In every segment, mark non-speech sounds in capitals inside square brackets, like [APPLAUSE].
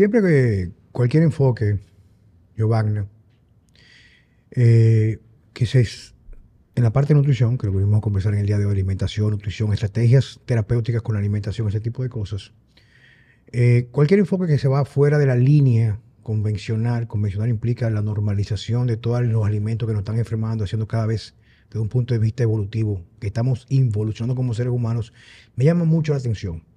Siempre que cualquier enfoque, Wagner, eh, que se en la parte de nutrición, que lo que vamos a conversar en el día de hoy, alimentación, nutrición, estrategias terapéuticas con la alimentación, ese tipo de cosas. Eh, cualquier enfoque que se va fuera de la línea convencional, convencional implica la normalización de todos los alimentos que nos están enfermando, haciendo cada vez desde un punto de vista evolutivo, que estamos involucionando como seres humanos, me llama mucho la atención.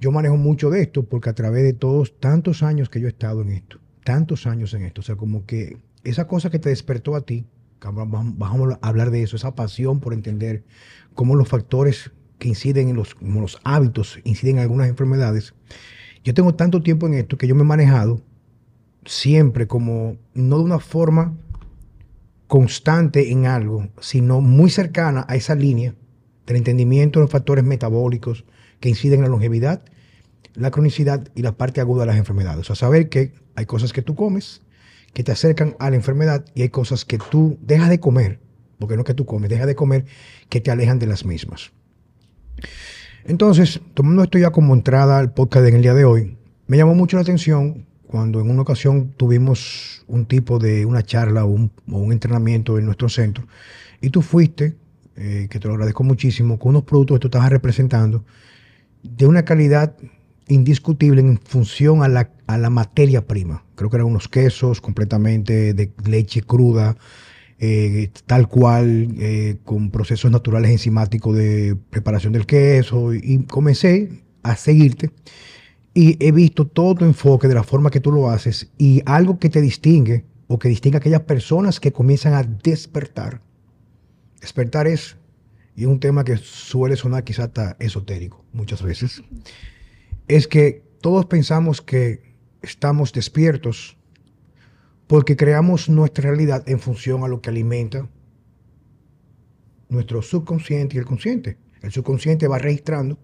Yo manejo mucho de esto porque a través de todos tantos años que yo he estado en esto, tantos años en esto, o sea, como que esa cosa que te despertó a ti, vamos a hablar de eso, esa pasión por entender cómo los factores que inciden en los, los hábitos inciden en algunas enfermedades. Yo tengo tanto tiempo en esto que yo me he manejado siempre como no de una forma constante en algo, sino muy cercana a esa línea del entendimiento de los factores metabólicos que inciden en la longevidad, la cronicidad y la parte aguda de las enfermedades. O sea, saber que hay cosas que tú comes que te acercan a la enfermedad y hay cosas que tú dejas de comer, porque no que tú comes, dejas de comer, que te alejan de las mismas. Entonces, tomando esto ya como entrada al podcast en el día de hoy, me llamó mucho la atención cuando en una ocasión tuvimos un tipo de una charla o un, entrenamiento en nuestro centro y tú fuiste, eh, que te lo agradezco muchísimo, con unos productos que tú estabas representando de una calidad indiscutible en función a la, a la materia prima. Creo que eran unos quesos completamente de leche cruda, eh, tal cual, eh, con procesos naturales enzimáticos de preparación del queso, y comencé a seguirte. Y he visto todo tu enfoque de la forma que tú lo haces y algo que te distingue o que distingue a aquellas personas que comienzan a despertar. Despertar es, y un tema que suele sonar quizá hasta esotérico muchas veces, es que todos pensamos que estamos despiertos porque creamos nuestra realidad en función a lo que alimenta nuestro subconsciente y el consciente. El subconsciente va registrando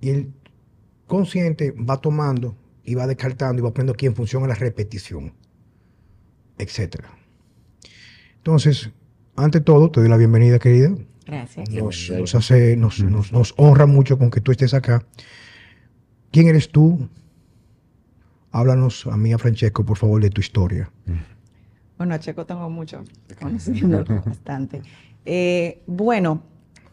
y el consciente va tomando y va descartando y va poniendo aquí en función a la repetición, etc. Entonces, ante todo, te doy la bienvenida, querida. Gracias. Nos, hace, nos, nos, honra mucho con que tú estés acá. ¿Quién eres tú? Háblanos a mí, a Francesco, por favor, de tu historia. Bueno, a Checo tengo mucho conocimiento, [LAUGHS] bastante. Eh, bueno,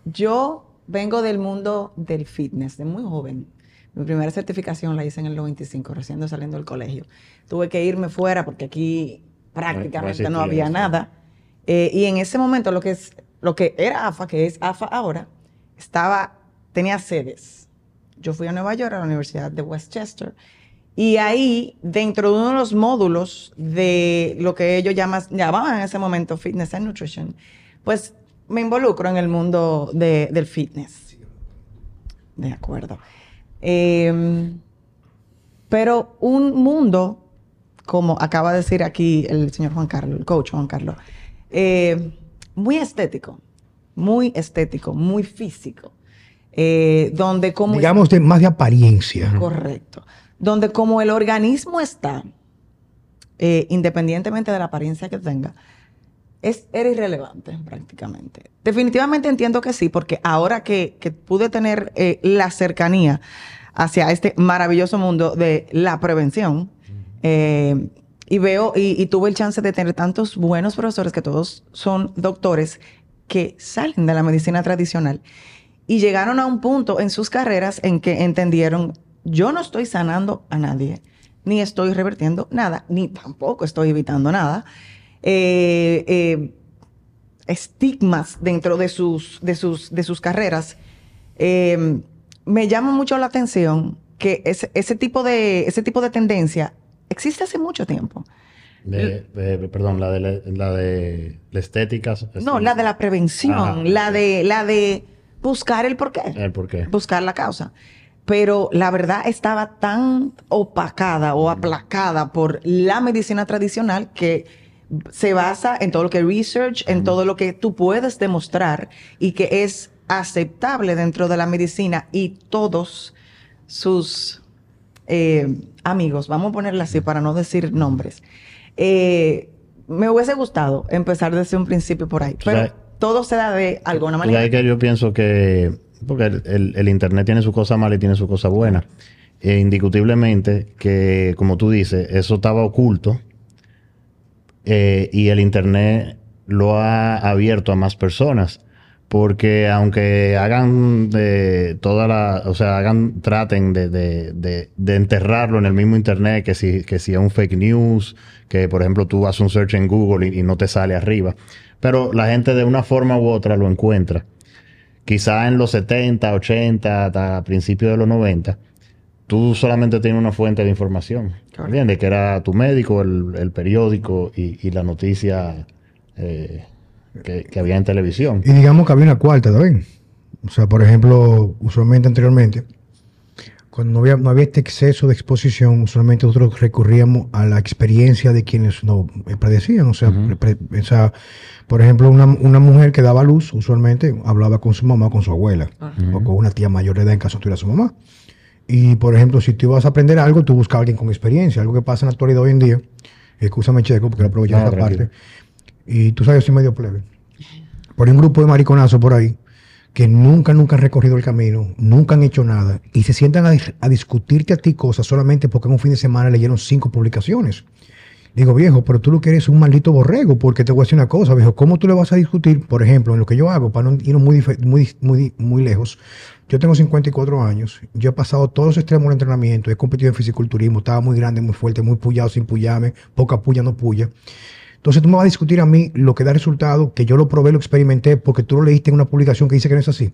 yo vengo del mundo del fitness, de muy joven. Mi primera certificación la hice en el 95, recién saliendo del colegio. Tuve que irme fuera porque aquí prácticamente no, había nada. Eh, y en ese momento lo que, lo que era AFA, que es AFA ahora, estaba, tenía sedes. Yo fui a Nueva York, a la Universidad de Westchester, y ahí, dentro de uno de los módulos de lo que ellos llaman, llamaban en ese momento Fitness and Nutrition, pues me involucro en el mundo del fitness. De acuerdo. Em, pero un mundo, como acaba de decir aquí el señor Juan Carlos, el coach Juan Carlos, eh, muy estético, muy estético, muy físico. Eh, donde como... Digamos de más de apariencia. Correcto. Donde como el organismo está, eh, independientemente de la apariencia que tenga, es, era irrelevante prácticamente. Definitivamente entiendo que sí, porque ahora que, pude tener eh, la cercanía hacia este maravilloso mundo de la prevención, eh, y veo, y, tuve el chance de tener tantos buenos profesores que todos son doctores que salen de la medicina tradicional y llegaron a un punto en sus carreras en que entendieron, yo no estoy sanando a nadie, ni estoy revertiendo nada, ni tampoco estoy evitando nada. Eh, eh, estigmas dentro de sus, de sus, de sus carreras, eh, me llama mucho la atención que ese, ese, tipo de, ese tipo de tendencia existe hace mucho tiempo. perdón, la de la, de la estética. No, la de la prevención, la, de, la de buscar el porqué. El porqué. Buscar la causa. Pero la verdad estaba tan opacada o aplacada por la medicina tradicional que se basa en todo lo que es research, en todo lo que tú puedes demostrar y que es aceptable dentro de la medicina y todos sus eh, amigos, vamos a ponerle así para no decir nombres, eh, me hubiese gustado empezar desde un principio por ahí, pero todo se da de alguna manera. que yo pienso que, porque el, Internet tiene su cosa mala y tiene su cosa buena. eh, indiscutiblemente que, como tú dices, eso estaba oculto eh, y el Internet lo ha abierto a más personas. Porque aunque hagan de toda la, o sea, hagan, traten de, de, de, de enterrarlo en el mismo internet, que si, que si es un fake news, que por ejemplo tú haces un search en Google y, y no te sale arriba. Pero la gente de una forma u otra lo encuentra. Quizá en los 70, 80, hasta principios de los 90, tú solamente tienes una fuente de información. ¿Entiendes? Que era tu médico, el, el periódico y, y la noticia eh, que, que había en televisión. Y digamos que había una cuarta también. O sea, por ejemplo, usualmente anteriormente, cuando no había, no había este exceso de exposición, usualmente nosotros recurríamos a la experiencia de quienes nos eh, predecían. O sea, pre- o sea, por ejemplo, una, una mujer que daba luz, usualmente hablaba con su mamá o con su abuela, o con una tía mayor de edad en caso tuviera su mamá. Y, por ejemplo, si tú ibas a aprender algo, tú buscabas a alguien con experiencia. Algo que pasa en la actualidad hoy en día, escúchame, Checo, porque lo aproveché No, tranquilo. parte. Y tú sabes, yo soy medio plebe. Por un grupo de mariconazos por ahí que nunca, nunca han recorrido el camino, nunca han hecho nada y se sientan a, a discutirte a ti cosas solamente porque en un fin de semana leyeron cinco publicaciones. Digo, viejo, pero tú lo que eres un maldito borrego, porque te voy a decir una cosa, viejo, ¿cómo tú le vas a discutir, por ejemplo, en lo que yo hago, para no irnos muy, muy, muy, muy lejos? Yo tengo 54 años, yo he pasado todos los extremos del entrenamiento, he competido en fisiculturismo, estaba muy grande, muy fuerte, muy pullado, sin pullarme, poca puya, no puya. Entonces tú me vas a discutir a mí lo que da resultado, que yo lo probé, lo experimenté, porque tú lo leíste en una publicación que dice que no es así.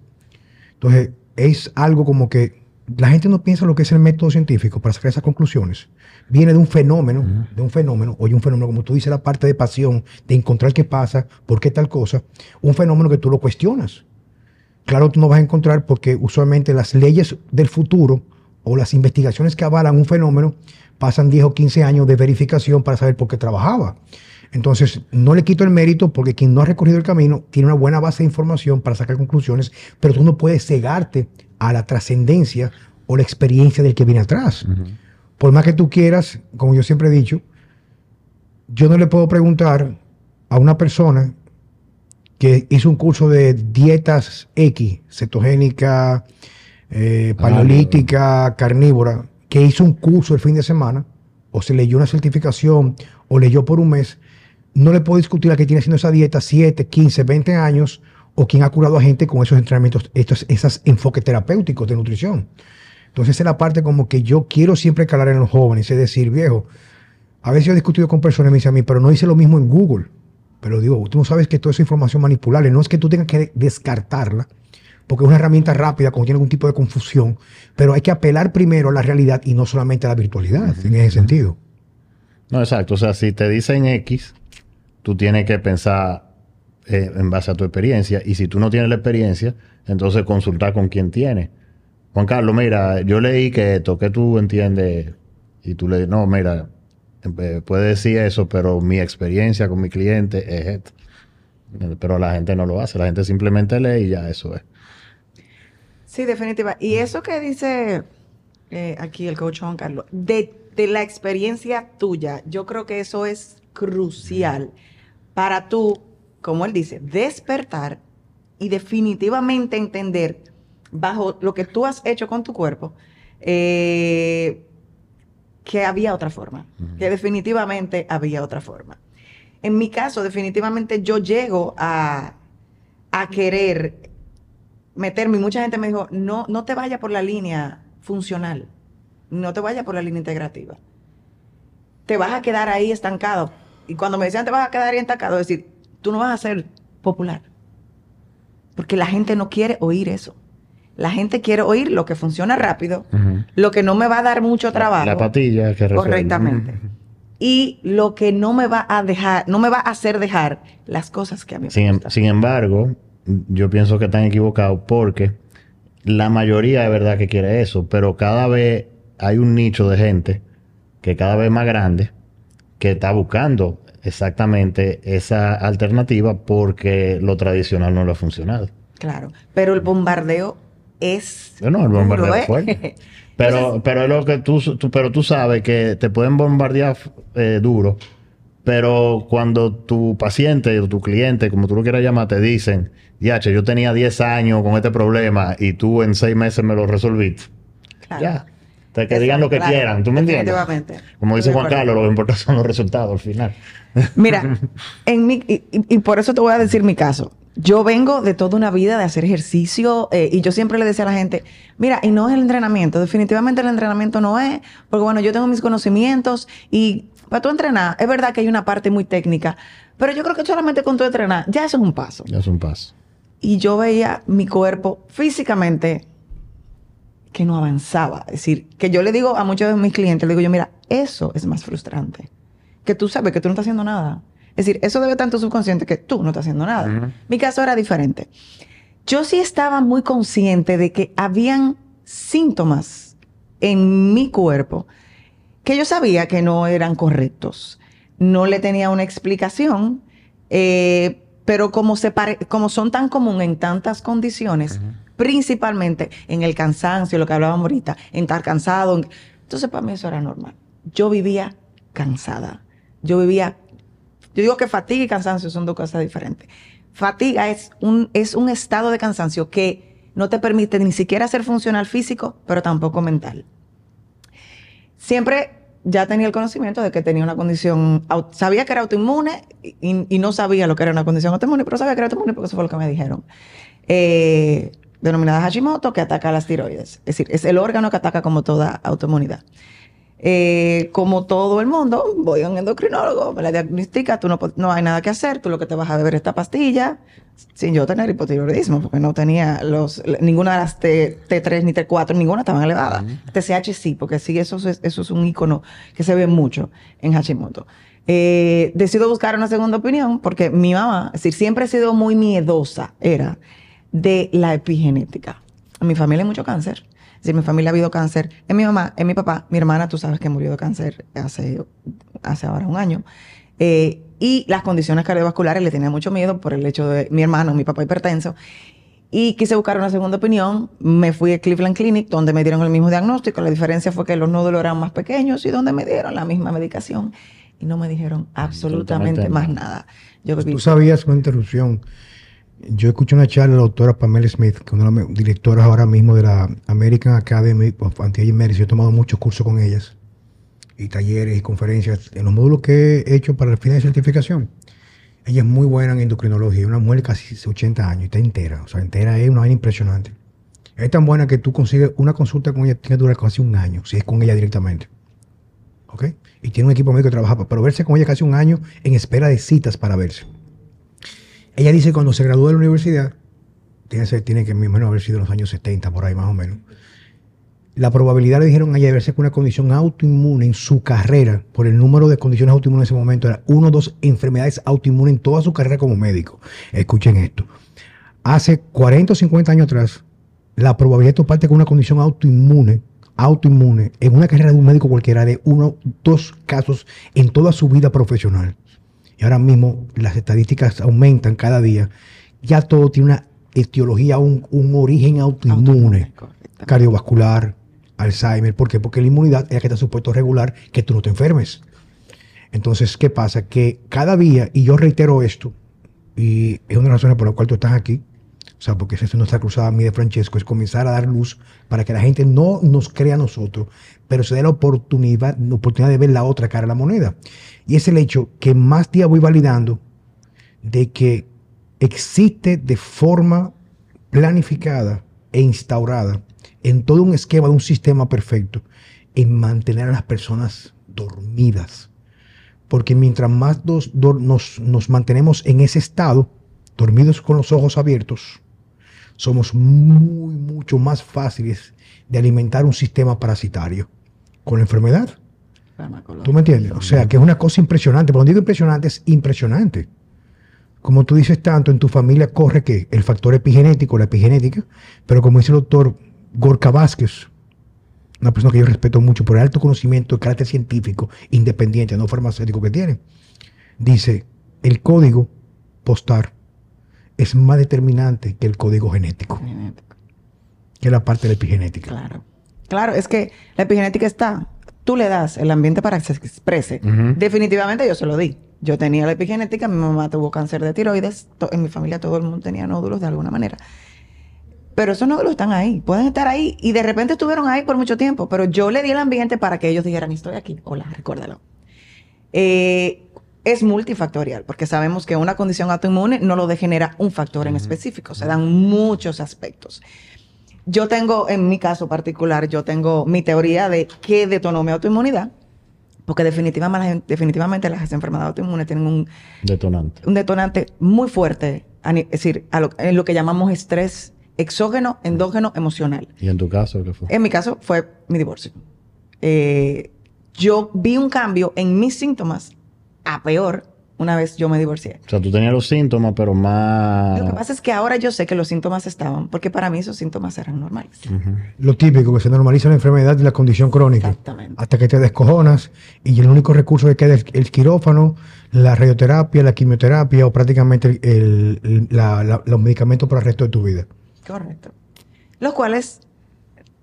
Entonces es algo como que la gente no piensa lo que es el método científico para sacar esas conclusiones. Viene de un fenómeno, de un fenómeno, oye, un fenómeno, como tú dices, la parte de pasión, de encontrar qué pasa, por qué tal cosa, un fenómeno que tú lo cuestionas. Claro, tú no vas a encontrar porque usualmente las leyes del futuro o las investigaciones que avalan un fenómeno pasan 10 o 15 años de verificación para saber por qué trabajaba. Entonces, no le quito el mérito porque quien no ha recorrido el camino tiene una buena base de información para sacar conclusiones, pero tú no puedes cegarte a la trascendencia o la experiencia del que viene atrás. Por más que tú quieras, como yo siempre he dicho, yo no le puedo preguntar a una persona que hizo un curso de dietas X, cetogénica, eh, paleolítica, carnívora, que hizo un curso el fin de semana, o se leyó una certificación, o leyó por un mes, no le puedo discutir a que tiene haciendo esa dieta 7, 15, 20 años, o quien ha curado a gente con esos entrenamientos, estos esos enfoques terapéuticos de nutrición. Entonces, esa es la parte como que yo quiero siempre calar en los jóvenes, es decir, viejo, a veces yo he discutido con personas y me dicen a mí, pero no hice lo mismo en Google. Pero digo, tú no sabes que toda esa información manipulable, no es que tú tengas que descartarla, porque es una herramienta rápida cuando tiene algún tipo de confusión, pero hay que apelar primero a la realidad y no solamente a la virtualidad, en ese sentido. No, exacto. O sea, si te dicen X, tú tienes que pensar eh, en base a tu experiencia. Y si tú no tienes la experiencia, entonces consultar con quien tiene. Juan Carlos, mira, yo leí que esto, que tú entiendes. Y tú le dices, no, mira, eh, puede decir eso, pero mi experiencia con mi cliente es esto. Pero la gente no lo hace. La gente simplemente lee y ya eso es. Sí, definitiva. Y eso que dice eh, aquí el coach Juan Carlos, de, de la experiencia tuya, yo creo que eso es crucial para tú, como él dice, despertar y definitivamente entender bajo lo que tú has hecho con tu cuerpo, eh, que había otra forma, que definitivamente había otra forma. En mi caso, definitivamente yo llego a, a querer meterme. Y mucha gente me dijo, no, no te vayas por la línea funcional, no te vayas por la línea integrativa. Te vas a quedar ahí estancado. Y cuando me decían te vas a quedar ahí estancado, es decir, tú no vas a ser popular. Porque la gente no quiere oír eso. La gente quiere oír lo que funciona rápido, lo que no me va a dar mucho trabajo. La patilla que resuelve. Correctamente. Y lo que no me va a dejar, no me va a hacer dejar las cosas que a mí me Sin, em- gustan. sin embargo, yo pienso que están equivocados porque la mayoría de verdad que quiere eso, pero cada vez hay un nicho de gente que cada vez más grande que está buscando exactamente esa alternativa porque lo tradicional no le ha funcionado. Claro. Pero el bombardeo es. Bueno, el bombardeo es fuerte. [LAUGHS] Pero, Entonces- pero es lo que tú, tú- pero tú sabes que te pueden bombardear eh, duro, pero cuando tu paciente o tu cliente, como tú lo quieras llamar, te dicen, yache, yo tenía 10 años con este problema y tú en 6 meses me lo resolviste. Claro. Ya. Sea, que digan lo que Claro, quieran, ¿tú me entiendes? definitivamente. Como dice Juan. Carlos, lo que importa son los resultados al final. Mira, [LAUGHS] en mi, y por eso te voy a decir mi caso. Yo vengo de toda una vida de hacer ejercicio eh, y yo siempre le decía a la gente, mira, y no es el entrenamiento, definitivamente el entrenamiento no es, porque bueno, yo tengo mis conocimientos y para tú entrenar, es verdad que hay una parte muy técnica, pero yo creo que solamente con tu entrenar, ya eso es un paso. Ya es un paso. Y yo veía mi cuerpo físicamente que no avanzaba. Es decir, que yo le digo a muchos de mis clientes, le digo yo, mira, eso es más frustrante. Que tú sabes que tú no estás haciendo nada. Es decir, eso debe tanto subconsciente que tú no estás haciendo nada. Mi caso era diferente. Yo sí estaba muy consciente de que habían síntomas en mi cuerpo que yo sabía que no eran correctos. No le tenía una explicación, eh, pero como, se pare- como son tan común en tantas condiciones, principalmente en el cansancio, lo que hablábamos ahorita, en estar cansado. en- Entonces, para mí eso era normal. Yo vivía cansada. Yo vivía yo digo que fatiga y cansancio son dos cosas diferentes. Fatiga es un, es un estado de cansancio que no te permite ni siquiera hacer funcional físico, pero tampoco mental. Siempre ya tenía el conocimiento de que tenía una condición, sabía que era autoinmune y, y no sabía lo que era una condición autoinmune, pero sabía que era autoinmune porque eso fue lo que me dijeron. Eh, denominada Hashimoto, que ataca las tiroides. Es decir, es el órgano que ataca como toda autoinmunidad. Eh, como todo el mundo, voy a un endocrinólogo, me la diagnostica, tú no, no hay nada que hacer, tú lo que te vas a beber esta pastilla, sin yo tener hipotiroidismo, porque no tenía los, ninguna de las T, T3 ni T4, ninguna estaban elevadas. TSH sí, porque sí, eso es, eso es un icono que se ve mucho en Hashimoto. Eh, decido buscar una segunda opinión porque mi mamá, es decir, siempre he sido muy miedosa, era de la epigenética. En mi familia hay mucho cáncer. Es decir, en mi familia ha habido cáncer. En mi mamá, en mi papá, mi hermana, tú sabes que murió de cáncer hace, hace ahora un año. Eh, y las condiciones cardiovasculares le tenía mucho miedo por el hecho de mi hermano, mi papá hipertenso. Y quise buscar una segunda opinión. Me fui a Cleveland Clinic, donde me dieron el mismo diagnóstico. La diferencia fue que los nódulos eran más pequeños y donde me dieron la misma medicación. Y no me dijeron absolutamente Absolutamente más nada. Yo viví Tú sabías, una interrupción. Yo escuché una charla de la doctora Pamela Smith, que es una de las directoras ahora mismo de la American Academy of Anti-Aging Medicine. Yo he tomado muchos cursos con ellas y talleres y conferencias en los módulos que he hecho para el fin de certificación. Ella es muy buena en endocrinología, una mujer casi 80 años y está entera. O sea, entera es una vaina impresionante. Es tan buena que tú consigues una consulta con ella, tiene que durar casi un año, si es con ella directamente. ¿Ok? Y tiene un equipo médico que trabaja, pero verse con ella casi un año en espera de citas para verse. Ella dice que cuando se graduó de la universidad, tiene, tiene que, me imagino, haber sido en los años 70, por ahí más o menos. La probabilidad, le dijeron a ella, de verse con una condición autoinmune en su carrera, por el número de condiciones autoinmunes en ese momento, era uno o dos enfermedades autoinmunes en toda su carrera como médico. Escuchen esto. Hace 40 o 50 años atrás, la probabilidad de toparte con una condición autoinmune, autoinmune, en una carrera de un médico cualquiera, de uno, dos casos en toda su vida profesional. Y ahora mismo las estadísticas aumentan cada día. Ya todo tiene una etiología, un, un origen autoinmune, cardiovascular, Alzheimer. ¿Por qué? Porque la inmunidad es la que está supuesto a regular que tú no te enfermes. Entonces, ¿qué pasa? Que cada día, y yo reitero esto, y es una de las razones por la cual tú estás aquí, o sea, porque esa es nuestra cruzada mí de Francesco, es comenzar a dar luz para que la gente no nos crea a nosotros, pero se dé la oportunidad, la oportunidad de ver la otra cara de la moneda. Y es el hecho que más día voy validando de que existe de forma planificada e instaurada en todo un esquema de un sistema perfecto en mantener a las personas dormidas. Porque mientras más nos, nos mantenemos en ese estado, dormidos con los ojos abiertos, somos muy, mucho más fáciles de alimentar un sistema parasitario con la enfermedad. ¿Tú me entiendes? O sea, que es una cosa impresionante. Cuando digo impresionante, es impresionante. Como tú dices tanto, en tu familia corre que el factor epigenético, la epigenética, pero como dice el doctor Gorka Vázquez, una persona que yo respeto mucho por el alto conocimiento de carácter científico, independiente, no farmacéutico que tiene, dice, el código postal es más determinante que el código genético, Genético. que la parte de la epigenética. Claro. Claro, es que la epigenética está. Tú le das el ambiente para que se exprese. Definitivamente yo se lo di. Yo tenía la epigenética, mi mamá tuvo cáncer de tiroides, en mi familia todo el mundo tenía nódulos de alguna manera. Pero esos nódulos están ahí, pueden estar ahí y de repente estuvieron ahí por mucho tiempo, pero yo le di el ambiente para que ellos dijeran, estoy aquí, hola, recuérdalo. Eh, es multifactorial, porque sabemos que una condición autoinmune no lo degenera un factor en específico, se dan muchos aspectos. Yo tengo, en mi caso particular, yo tengo mi teoría de qué detonó mi autoinmunidad, porque definitivamente, definitivamente las enfermedades autoinmunes tienen un Detonante. un detonante muy fuerte, es decir, a lo, en lo que llamamos estrés exógeno, endógeno, emocional. ¿Y en tu caso qué fue? En mi caso fue mi divorcio. Eh, yo vi un cambio en mis síntomas a peor una vez yo me divorcié. O sea, tú tenías los síntomas, pero más... Lo que pasa es que ahora yo sé que los síntomas estaban, porque para mí esos síntomas eran normales. Lo típico, que se normaliza la enfermedad y la condición crónica. Exactamente. Hasta que te descojonas y el único recurso que queda es el quirófano, la radioterapia, la quimioterapia o prácticamente el- el- la- la- los medicamentos para el resto de tu vida. Correcto. Los cuales,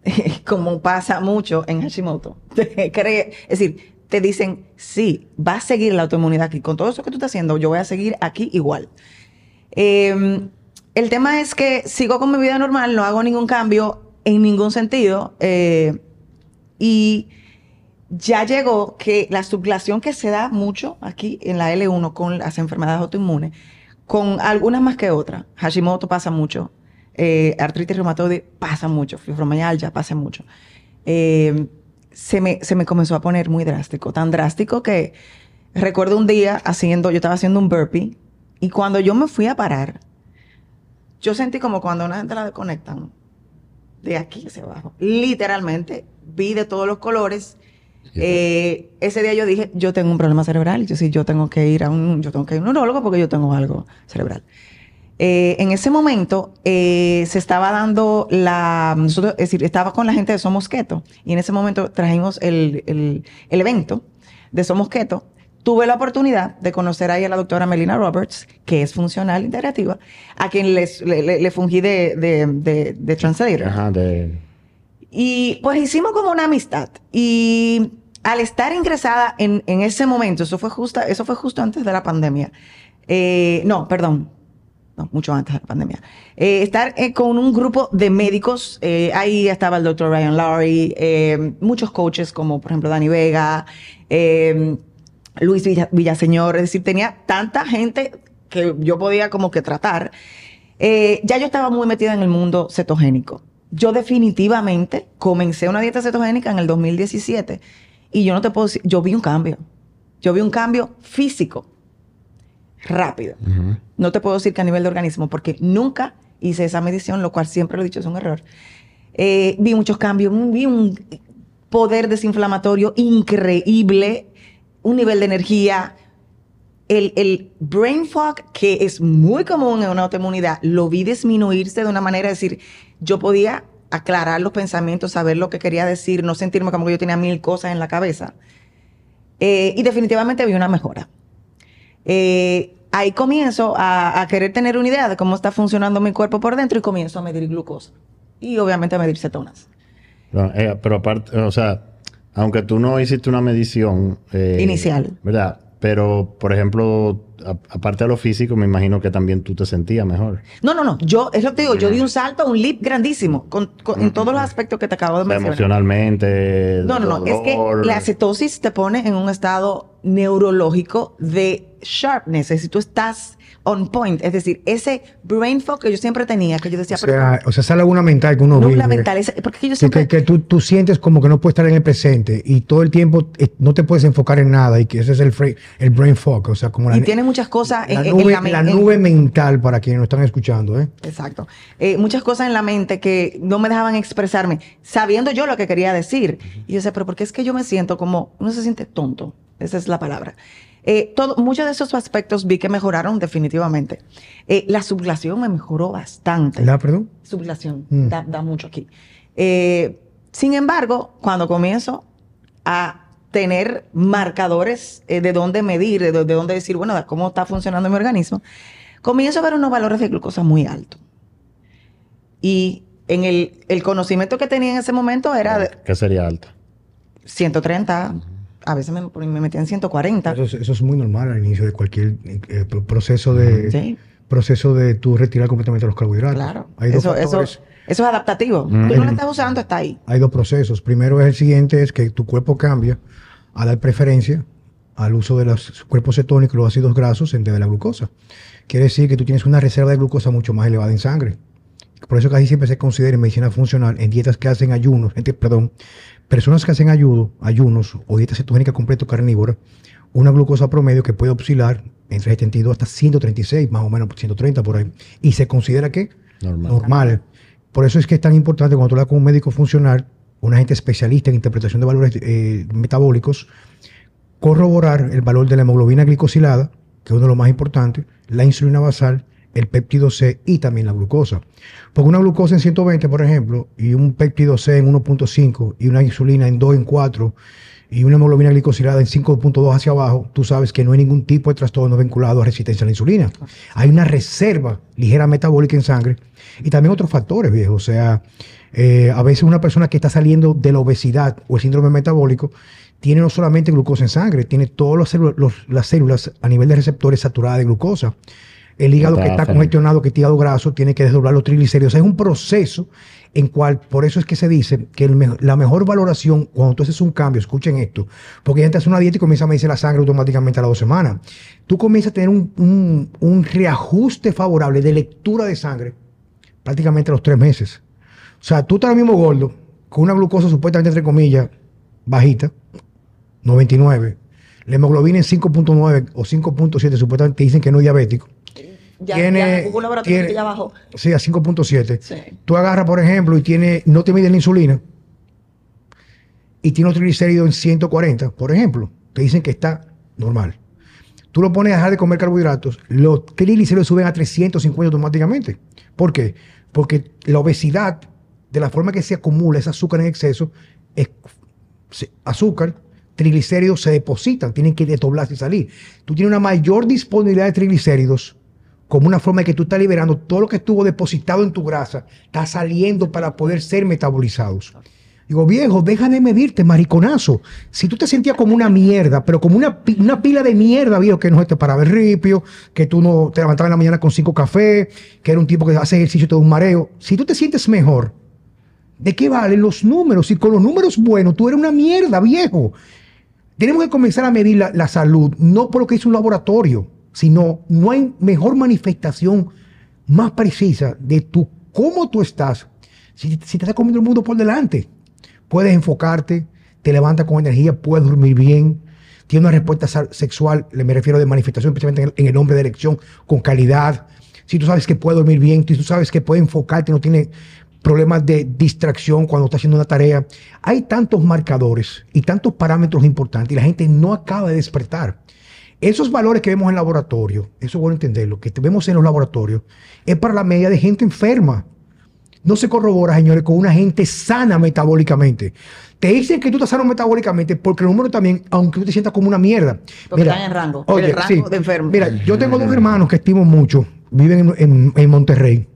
[LAUGHS] como pasa mucho en Hashimoto, te [LAUGHS] cree- es decir, te dicen, sí, va a seguir la autoinmunidad aquí. Con todo eso que tú estás haciendo, yo voy a seguir aquí igual. Eh, el tema es que sigo con mi vida normal, no hago ningún cambio en ningún sentido. eh, y ya llegó que la sublación que se da mucho aquí en la L1 con las enfermedades autoinmunes, con algunas más que otras, Hashimoto pasa mucho, eh, artritis reumatoide pasa mucho, fibromialgia pasa mucho, eh, se, me, se me comenzó a poner muy drástico, tan drástico que recuerdo un día haciendo, yo estaba haciendo un burpee y cuando yo me fui a parar, yo sentí como cuando una gente la desconectan de aquí hacia abajo. Literalmente, vi de todos los colores. Eh, ese día yo dije, yo tengo un problema cerebral. Y yo sí, yo tengo que ir a un, yo tengo que ir a un neurólogo porque yo tengo algo cerebral. Eh, en ese momento eh, se estaba dando la, nosotros, es decir, estaba con la gente de Somos Keto y en ese momento trajimos el, el- el evento de Somos Keto. Tuve la oportunidad de conocer ahí a la doctora Melina Roberts, que es funcional integrativa, a quien les- le, le- le fungí de, de, de- de translator. Ajá, de... Y pues hicimos como una amistad. Y al estar ingresada en, en ese momento, eso fue, justo, eso fue justo antes de la pandemia. Eh, no, perdón. No, mucho antes de la pandemia. Eh, estar eh, con un grupo de médicos, eh, ahí estaba el doctor Ryan Lowry, eh, muchos coaches como por ejemplo Dani Vega, Luis Villa- Villaseñor, es decir, tenía tanta gente que yo podía como que tratar. Ya yo estaba muy metida en el mundo cetogénico. Yo definitivamente comencé una dieta cetogénica en el 2017 y yo no te puedo decir, yo vi un cambio. Yo vi un cambio físico, rápido. Ujú. No te puedo decir que a nivel de organismo, porque nunca hice esa medición, lo cual siempre lo he dicho es un error. Eh, vi muchos cambios, vi un poder desinflamatorio increíble, un nivel de energía. El, el brain fog, que es muy común en una autoinmunidad, lo vi disminuirse de una manera, es decir, yo podía aclarar los pensamientos, saber lo que quería decir, no sentirme como que yo tenía mil cosas en la cabeza. Eh, y definitivamente vi una mejora. Eh, ahí comienzo a, a querer tener una idea de cómo está funcionando mi cuerpo por dentro y comienzo a medir glucosa. Y obviamente a medir cetonas. Pero, eh, pero aparte, o sea, aunque tú no hiciste una medición... eh, Inicial. ¿Verdad? Pero, por ejemplo, a- aparte de lo físico, me imagino que también tú te sentías mejor. No, no, no. Yo, es lo que te digo, yo di un salto, un leap grandísimo con, con- en todos los aspectos que te acabo de mencionar. emocionalmente... No, no, no. Es que la cetosis te pone en un estado neurológico de sharpness. Es decir, tú estás on point. Es decir, ese brain fog que yo siempre tenía, que yo decía, O sea, pero o sea, esa laguna mental que uno no vive. la mental. ese- porque yo Que, siempre... que- que tú, tú sientes como que no puedes estar en el presente y todo el tiempo eh, no te puedes enfocar en nada y que ese es el, el brain fog, o sea, como la, y tiene muchas cosas en, la en- en nube, la, men- la en- nube mental para quienes nos están escuchando, ¿eh? Exacto. Eh, muchas cosas en la mente que no me dejaban expresarme, sabiendo yo lo que quería decir. Y yo decía, pero ¿por qué es que yo me siento como, uno se siente tonto? Esa es la palabra. Eh, todo, muchos de esos aspectos vi que mejoraron definitivamente. Eh, la sublación me mejoró bastante. ¿La, perdón? Sublación, Mm. da, da mucho aquí. Eh, sin embargo, cuando comienzo a tener marcadores eh, de dónde medir, de, de dónde decir, bueno, de cómo está funcionando mi organismo, comienzo a ver unos valores de glucosa muy altos. Y en el, el conocimiento que tenía en ese momento era de ¿Qué sería alta? 130, a veces me, me metía en 140. Eso, es- eso es muy normal al inicio de cualquier eh, pro- proceso de Sí. proceso de tú retirar completamente los carbohidratos. Claro. Hay dos Eso- eso- factores Eso es adaptativo. Mm. Tú no lo estás usando, está ahí. Hay dos procesos. Primero es el siguiente, es que tu cuerpo cambia a dar preferencia al uso de los cuerpos cetónicos, los ácidos grasos en vez de la glucosa. Quiere decir que tú tienes una reserva de glucosa mucho más elevada en sangre. Por eso casi siempre se considera en medicina funcional, en dietas que hacen ayunos, gente, perdón, personas que hacen ayuno, ayunos o dieta cetogénica completo carnívora, una glucosa promedio que puede oscilar entre 72 hasta 136, más o menos 130 por ahí. Y se considera que Normal. normal. Por eso es que es tan importante cuando tú hablas con un médico funcional, una gente especialista en interpretación de valores eh, metabólicos, corroborar el valor de la hemoglobina glicosilada, que es uno de los más importantes, la insulina basal, el péptido C y también la glucosa. Porque una glucosa en 120, por ejemplo, y un péptido C en 1.5 y una insulina en 2 en 4 y una hemoglobina glicosilada en 5.2 hacia abajo, tú sabes que no hay ningún tipo de trastorno vinculado a resistencia a la insulina. Hay una reserva ligera metabólica en sangre y también otros factores, viejo. O sea, eh, a veces una persona que está saliendo de la obesidad o el síndrome metabólico tiene no solamente glucosa en sangre, tiene todas las células, las células a nivel de receptores saturadas de glucosa. El hígado que está congestionado, que es hígado graso, tiene que desdoblar los triglicéridos. O sea, es un proceso en cual, por eso es que se dice que el la mejor valoración, cuando tú haces un cambio, escuchen esto, porque ya te hace una dieta y comienza a medirse la sangre automáticamente a las dos semanas. Tú comienzas a tener un, un- un reajuste favorable de lectura de sangre prácticamente a los tres meses. O sea, tú estás mismo gordo, con una glucosa supuestamente, entre comillas, bajita, 99. La hemoglobina en 5.9 o 5.7, supuestamente te dicen que no es diabético. Ya, Tiene- ya hubo un laboratorio tiene- que ya bajó. Sí, a 5.7. Sí. Tú agarras, por ejemplo, y tiene, no te mide la insulina y tiene un triglicérido en 140, por ejemplo. Te dicen que está normal. Tú lo pones a dejar de comer carbohidratos, los triglicéridos suben a 350 automáticamente. ¿Por qué? Porque la obesidad, de la forma que se acumula ese azúcar en exceso, es azúcar, triglicéridos se depositan, tienen que desdoblarse y salir. Tú tienes una mayor disponibilidad de triglicéridos como una forma de que tú estás liberando todo lo que estuvo depositado en tu grasa, está saliendo para poder ser metabolizados. Digo, viejo, deja de medirte, mariconazo. Si tú te sentías como una mierda, pero como una, una pila de mierda, viejo, que no te paraba el ripio, que tú no te levantabas en la mañana con cinco cafés, que era un tipo que hace ejercicio y un mareo. Si tú te sientes mejor, ¿de qué valen los números? Si con los números buenos tú eres una mierda, viejo. Tenemos que comenzar a medir la, la salud, no por lo que hizo un laboratorio, sino no hay mejor manifestación más precisa de tu, cómo tú estás. Si, te está comiendo el mundo por delante, puedes enfocarte, te levantas con energía, puedes dormir bien, tienes una respuesta sexual, me refiero de manifestación, especialmente en el, hombre de erección, con calidad. Si tú sabes que puede dormir bien, si tú sabes que puede enfocarte, no tiene problemas de distracción cuando está haciendo una tarea. Hay tantos marcadores y tantos parámetros importantes y la gente no acaba de despertar. Esos valores que vemos en laboratorio, eso es bueno entenderlo, que vemos en los laboratorios, es para la media de gente enferma. No se corrobora, señores, con una gente sana metabólicamente. Te dicen que tú estás sano metabólicamente porque el número también, aunque tú te sientas como una mierda. Porque están en rango, el rango de enfermo. Mira, yo tengo dos hermanos que estimo mucho, viven en, en- en Monterrey.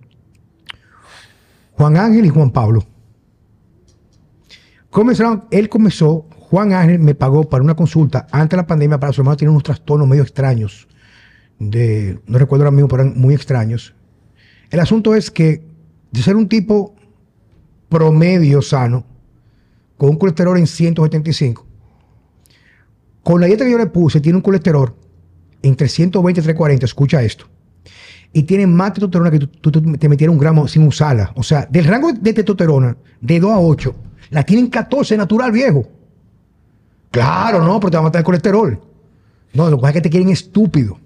Juan Ángel y Juan Pablo. Comenzaron, él comenzó, Juan Ángel me pagó para una consulta antes de la pandemia para su hermano tiene unos trastornos medio extraños. De, no recuerdo ahora mismo, pero eran muy extraños. El asunto es que de ser un tipo promedio sano, con un colesterol en 175, con la dieta que yo le puse, tiene un colesterol entre 120 y 340, escucha esto. Y tiene más testosterona que tú, te metieras un gramo sin usarla. O sea, del rango de testosterona de 2 a 8, la tienen 14 natural, viejo. Claro, no, pero te va a matar el colesterol. No, lo que pasa es que te quieren estúpido.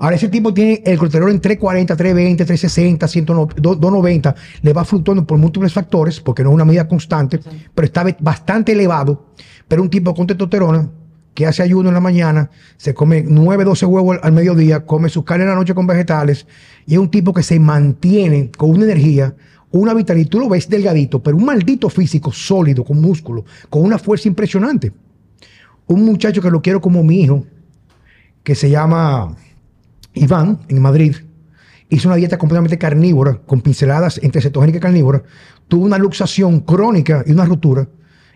Ahora ese tipo tiene el colesterol en 340, 320, 360, 190, 290. Le va fluctuando por múltiples factores, porque no es una medida constante, pero está bastante elevado. Pero un tipo con testosterona que hace ayuno en la mañana, se come 9, 12 huevos al, mediodía, come su carne en la noche con vegetales, y es un tipo que se mantiene con una energía, una vitalidad. Tú lo ves delgadito, pero un maldito físico sólido, con músculo, con una fuerza impresionante. Un muchacho que lo quiero como mi hijo, que se llama Iván, en Madrid, hizo una dieta completamente carnívora, con pinceladas entre cetogénica y carnívora, tuvo una luxación crónica y una ruptura,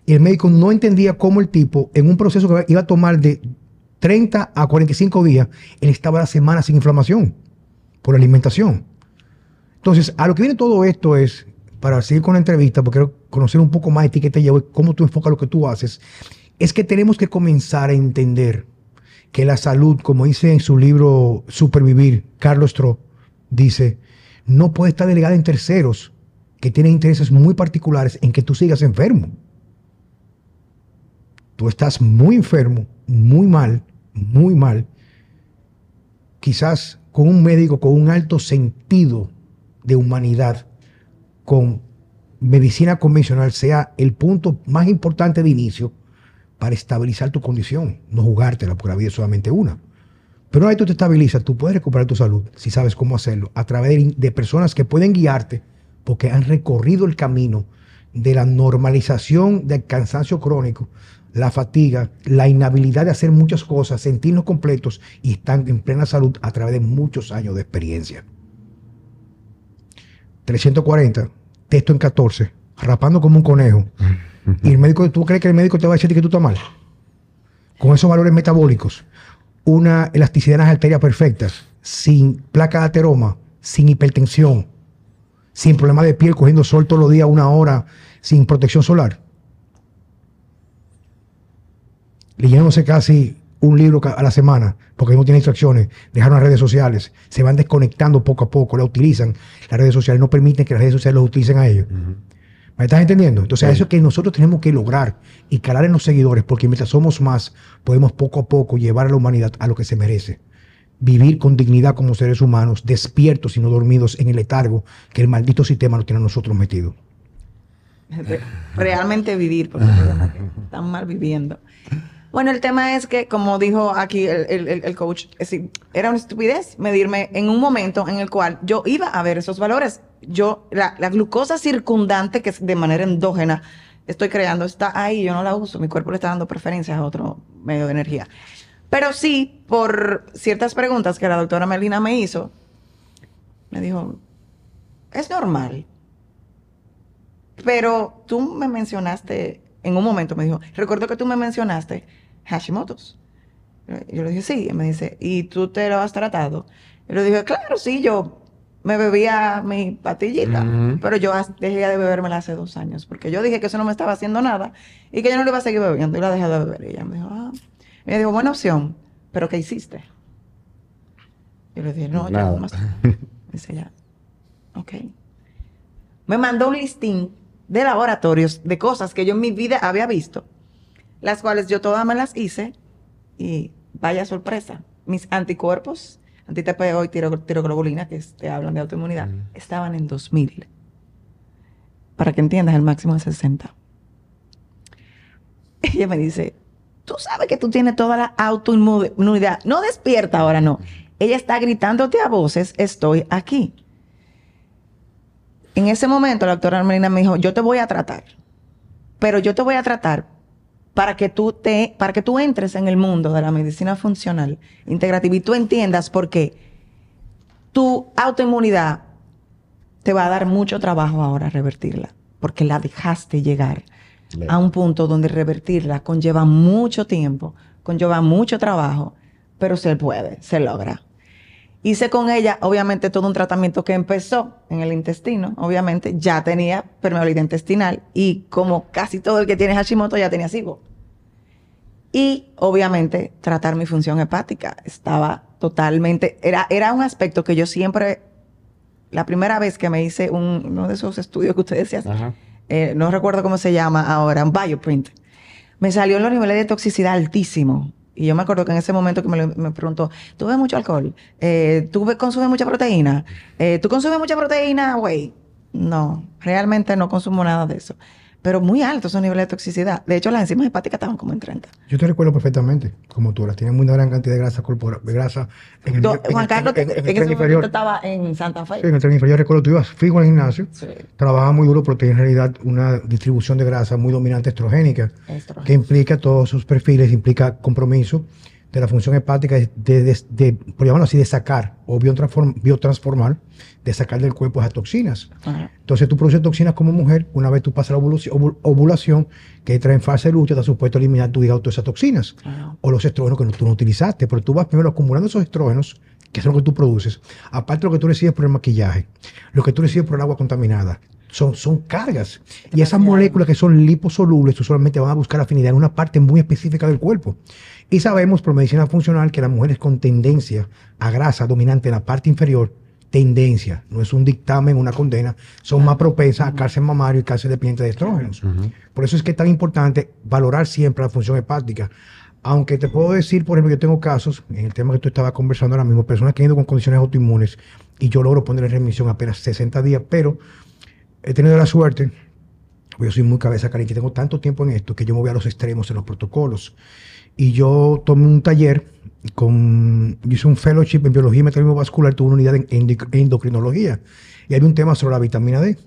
y el médico no entendía cómo el tipo, en un proceso que iba a tomar de 30 a 45 días, él estaba la semana sin inflamación por la alimentación. Entonces, a lo que viene todo esto es para seguir con la entrevista, porque quiero conocer un poco más de ti, qué te llevo y cómo tú enfocas lo que tú haces, es que tenemos que comenzar a entender que la salud, como dice en su libro Supervivir, Carlos Tro, dice, no puede estar delegada en terceros que tienen intereses muy particulares en que tú sigas enfermo. Tú estás muy enfermo, muy mal, muy mal, quizás con un médico con un alto sentido de humanidad, con medicina convencional, sea el punto más importante de inicio para estabilizar tu condición, no jugártela, porque la vida es solamente una. Pero vez tú te estabilizas, tú puedes recuperar tu salud, si sabes cómo hacerlo, a través de personas que pueden guiarte, porque han recorrido el camino de la normalización del cansancio crónico, la fatiga, la inhabilidad de hacer muchas cosas, sentirnos completos y están en plena salud a través de muchos años de experiencia. 340, texto en 14, rapando como un conejo. Y el médico, ¿tú crees que el médico te va a decir que tú estás mal? Con esos valores metabólicos, una elasticidad en las arterias perfectas, sin placa de ateroma, sin hipertensión, sin problema de piel, cogiendo sol todos los días una hora, sin protección solar. Leyéndose casi un libro a la semana, porque no tiene instrucciones, dejaron las redes sociales, se van desconectando poco a poco, la utilizan, las redes sociales no permiten que las redes sociales los utilicen a ellos. ¿Me estás entendiendo? Entonces, eso es que nosotros tenemos que lograr y calar en los seguidores, porque mientras somos más, podemos poco a poco llevar a la humanidad a lo que se merece. Vivir con dignidad como seres humanos, despiertos y no dormidos en el letargo que el maldito sistema nos tiene a nosotros metidos. Realmente vivir, porque [LAUGHS] están mal viviendo. Bueno, el tema es que, como dijo aquí el, coach, era una estupidez medirme en un momento en el cual yo iba a ver esos valores. Yo, la, glucosa circundante, que es de manera endógena, estoy creando, está ahí, yo no la uso, mi cuerpo le está dando preferencia a otro medio de energía. Pero sí, por ciertas preguntas que la doctora Melina me hizo, me dijo, es normal. Pero tú me mencionaste, en un momento me dijo, recuerdo que tú me mencionaste Hashimoto's. Yo le dije, sí. Y me dice, ¿y tú te lo has tratado? Y le dije, claro, sí, yo me bebía mi patillita, pero yo dejé de bebérmela hace dos años, porque yo dije que eso no me estaba haciendo nada y que yo no le iba a seguir bebiendo y la dejé de beber. Y ella me dijo, ah. Y me dijo, buena opción, pero ¿qué hiciste? Yo le dije, no, ya no más. Dice ya, ok. Me mandó un listín de laboratorios de cosas que yo en mi vida había visto las cuales yo todas me las hice y vaya sorpresa, mis anticuerpos, anti-TPO y tiroglobulina, que te hablan de autoinmunidad, estaban en 2000. Para que entiendas, el máximo es 60. [LAUGHS] Ella me dice, tú sabes que tú tienes toda la autoinmunidad. No despierta ahora, no. Ella está gritándote a voces, estoy aquí. En ese momento la doctora Armelina me dijo, yo te voy a tratar, pero yo te voy a tratar para que tú te, para que tú entres en el mundo de la medicina funcional integrativa y tú entiendas por qué tu autoinmunidad te va a dar mucho trabajo ahora revertirla, porque la dejaste llegar a un punto donde revertirla conlleva mucho tiempo, conlleva mucho trabajo, pero se puede, se logra. Hice con ella, obviamente, todo un tratamiento que empezó en el intestino. Obviamente, ya tenía permeabilidad intestinal y como casi todo el que tiene Hashimoto ya tenía SIBO. Y, obviamente, tratar mi función hepática. Estaba totalmente... Era, era un aspecto que yo siempre... La primera vez que me hice uno de esos estudios que ustedes decían, eh, no recuerdo cómo se llama ahora, un bioprint, me salió en los niveles de toxicidad altísimo y yo me acuerdo que en ese momento que me, preguntó, ¿tú ves mucho alcohol? Eh, ¿Tú consumes mucha proteína? Eh, ¿Tú consumes mucha proteína, güey? No, realmente no consumo nada de eso pero muy altos esos niveles de toxicidad. De hecho, las enzimas hepáticas estaban como en 30. Yo te recuerdo perfectamente, como tú las tienes muy gran cantidad de grasa corporal, de grasa en el, Juan Carlos, en, en, ese inferior. estaba en Santa Fe. en el tren inferior, recuerdo, tú ibas fijo al gimnasio, sí. trabajaba muy duro, pero tenía en realidad una distribución de grasa muy dominante estrogénica, que implica todos sus perfiles, implica compromiso de la función hepática, de, por llamarlo así, de sacar o biotransformar, de sacar del cuerpo esas toxinas. Entonces tú produces toxinas como mujer, una vez tú pasas la ovulación, que entra en fase de lucha, estás supuesto a eliminar tu hígado todas esas toxinas. O los estrógenos que tú no utilizaste, pero tú vas primero acumulando esos estrógenos, que es lo que tú produces, aparte de lo que tú recibes por el maquillaje, lo que tú recibes por el agua contaminada, son, son cargas. Y esas moléculas que son liposolubles usualmente van a buscar afinidad en una parte muy específica del cuerpo. Y sabemos por medicina funcional que las mujeres con tendencia a grasa dominante en la parte inferior, tendencia, no es un dictamen, una condena, son más propensas a cáncer mamario y cáncer dependiente de estrógenos. Por eso es que es tan importante valorar siempre la función hepática. Aunque te puedo decir, por ejemplo, yo tengo casos, en el tema que tú estabas conversando ahora mismo, personas que han ido con condiciones autoinmunes y yo logro poner en remisión apenas 60 días, pero he tenido la suerte, yo soy muy cabeza caliente, tengo tanto tiempo en esto que yo me voy a los extremos en los protocolos. Y yo tomé un taller con, hice un fellowship en biología vascular, tuve una unidad en endocrinología y había un tema sobre la vitamina D.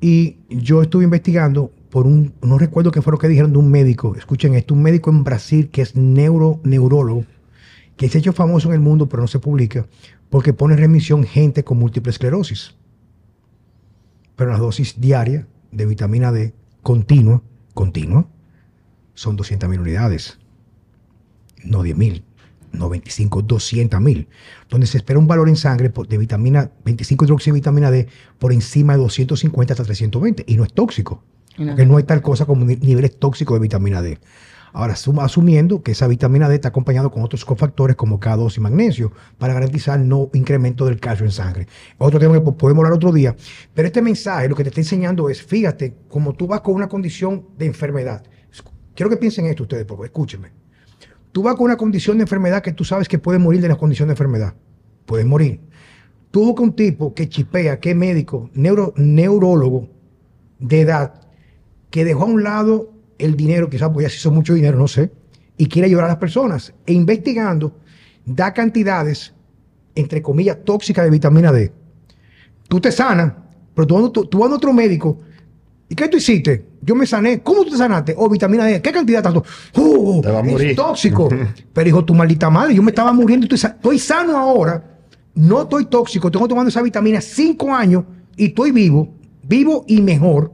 Y yo estuve investigando por un, no recuerdo qué fue lo que dijeron de un médico, escuchen esto, un médico en Brasil que es neuro, neurólogo, que se ha hecho famoso en el mundo pero no se publica, porque pone en remisión gente con múltiple esclerosis. Pero la dosis diaria de vitamina D continua, continua, son 200 unidades no 10.000, no 25, 200.000, donde se espera un valor en sangre de vitamina 25 hidroxivitamina D por encima de 250 hasta 320 y no es tóxico, porque no hay tal cosa como niveles tóxicos de vitamina D. Ahora, asumiendo que esa vitamina D está acompañado con otros cofactores como K2 y magnesio para garantizar no incremento del calcio en sangre. Otro tema que podemos hablar otro día. Pero este mensaje lo que te está enseñando es, fíjate, como tú vas con una condición de enfermedad. Quiero que piensen esto ustedes, por favor, escúchenme. Tú vas con una condición de enfermedad que tú sabes que puede morir de la condición de enfermedad. Puedes morir. Tú con un tipo que chipea, que es médico, neuro, neurólogo de edad, que dejó a un lado el dinero, quizás porque ya se hizo mucho dinero, no sé, y quiere ayudar a las personas. E investigando, da cantidades, entre comillas, tóxicas de vitamina D. Tú te sanas, pero tú vas a otro médico ¿Y qué tú hiciste? Yo me sané. ¿Cómo tú te sanaste? Oh, vitamina D. ¿Qué cantidad tanto? ¡Uh! Es tóxico. [LAUGHS] Pero dijo, tu maldita madre, yo me estaba muriendo. Estoy, estoy sano ahora. No estoy tóxico. Tengo tomando esa vitamina cinco años y estoy vivo. Vivo y mejor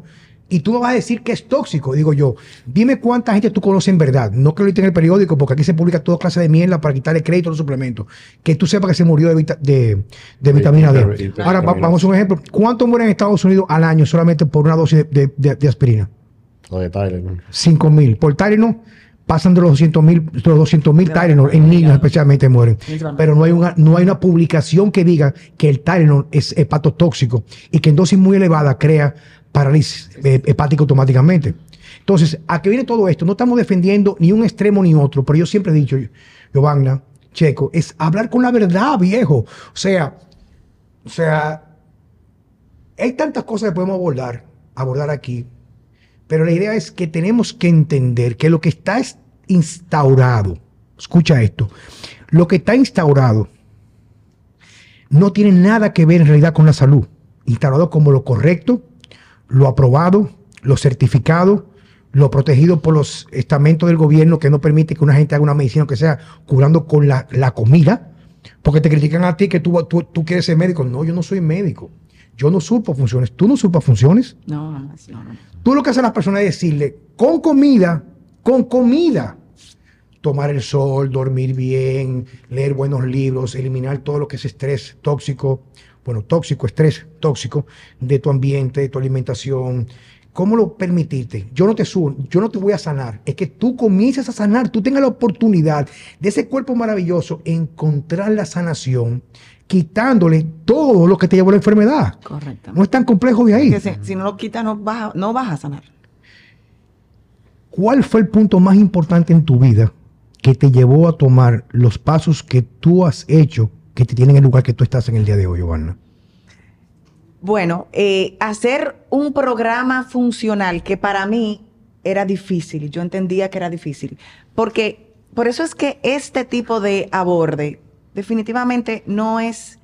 y tú me vas a decir que es tóxico. Digo yo, dime cuánta gente tú conoces en verdad. No que lo en el periódico, porque aquí se publica toda clase de mierda para quitarle crédito a los suplementos. Que tú sepas que se murió de, vitamina D. Ahora, vamos a un ejemplo. ¿Cuánto mueren en Estados Unidos al año solamente por una dosis de, aspirina? Lo de Tylenol. 5 mil. Por Tylenol pasan de los 200 mil, los 200 mil Tylenol, en niños especialmente mueren. Pero no hay, una, no hay una publicación que diga que el Tylenol es hepatotóxico y que en dosis muy elevada crea parálisis eh, hepática automáticamente. Entonces, ¿a qué viene todo esto? No estamos defendiendo ni un extremo ni otro, pero yo siempre he dicho, Giovanna, Checo, es hablar con la verdad, viejo. O sea, o sea, hay tantas cosas que podemos abordar, abordar aquí, pero la idea es que tenemos que entender que lo que está instaurado, escucha esto, lo que está instaurado no tiene nada que ver en realidad con la salud, instaurado como lo correcto, lo aprobado, lo certificado, lo protegido por los estamentos del gobierno que no permite que una gente haga una medicina que sea curando con la, comida, porque te critican a ti que tú, tú, quieres ser médico. No, yo no soy médico. Yo no supo funciones. ¿Tú no supas funciones? No, no, no, Tú lo que hacen las personas es decirle, con comida, con comida, tomar el sol, dormir bien, leer buenos libros, eliminar todo lo que es estrés tóxico, bueno, tóxico, estrés tóxico de tu ambiente, de tu alimentación. ¿Cómo lo permitiste? Yo no te subo, yo no te voy a sanar. Es que tú comiences a sanar, tú tengas la oportunidad de ese cuerpo maravilloso encontrar la sanación quitándole todo lo que te llevó a la enfermedad. Correcto. No es tan complejo de ahí. si, no lo quitas, no vas, no vas a sanar. ¿Cuál fue el punto más importante en tu vida que te llevó a tomar los pasos que tú has hecho que te tienen en el lugar que tú estás en el día de hoy, Giovanna? Bueno, eh, hacer un programa funcional que para mí era difícil, yo entendía que era difícil, porque por eso es que este tipo de aborde definitivamente no es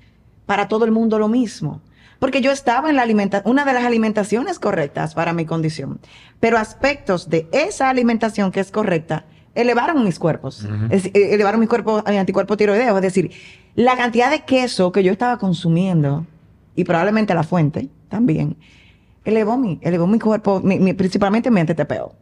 para todo el mundo lo mismo. Porque yo estaba en la alimentación, una de las alimentaciones correctas para mi condición, pero aspectos de esa alimentación que es correcta elevaron mis cuerpos, eh, elevaron mi cuerpo, mi anticuerpo tiroideo, es decir, la cantidad de queso que yo estaba consumiendo, y probablemente la fuente también, elevó mi, elevó mi cuerpo, principalmente mi antetepeo.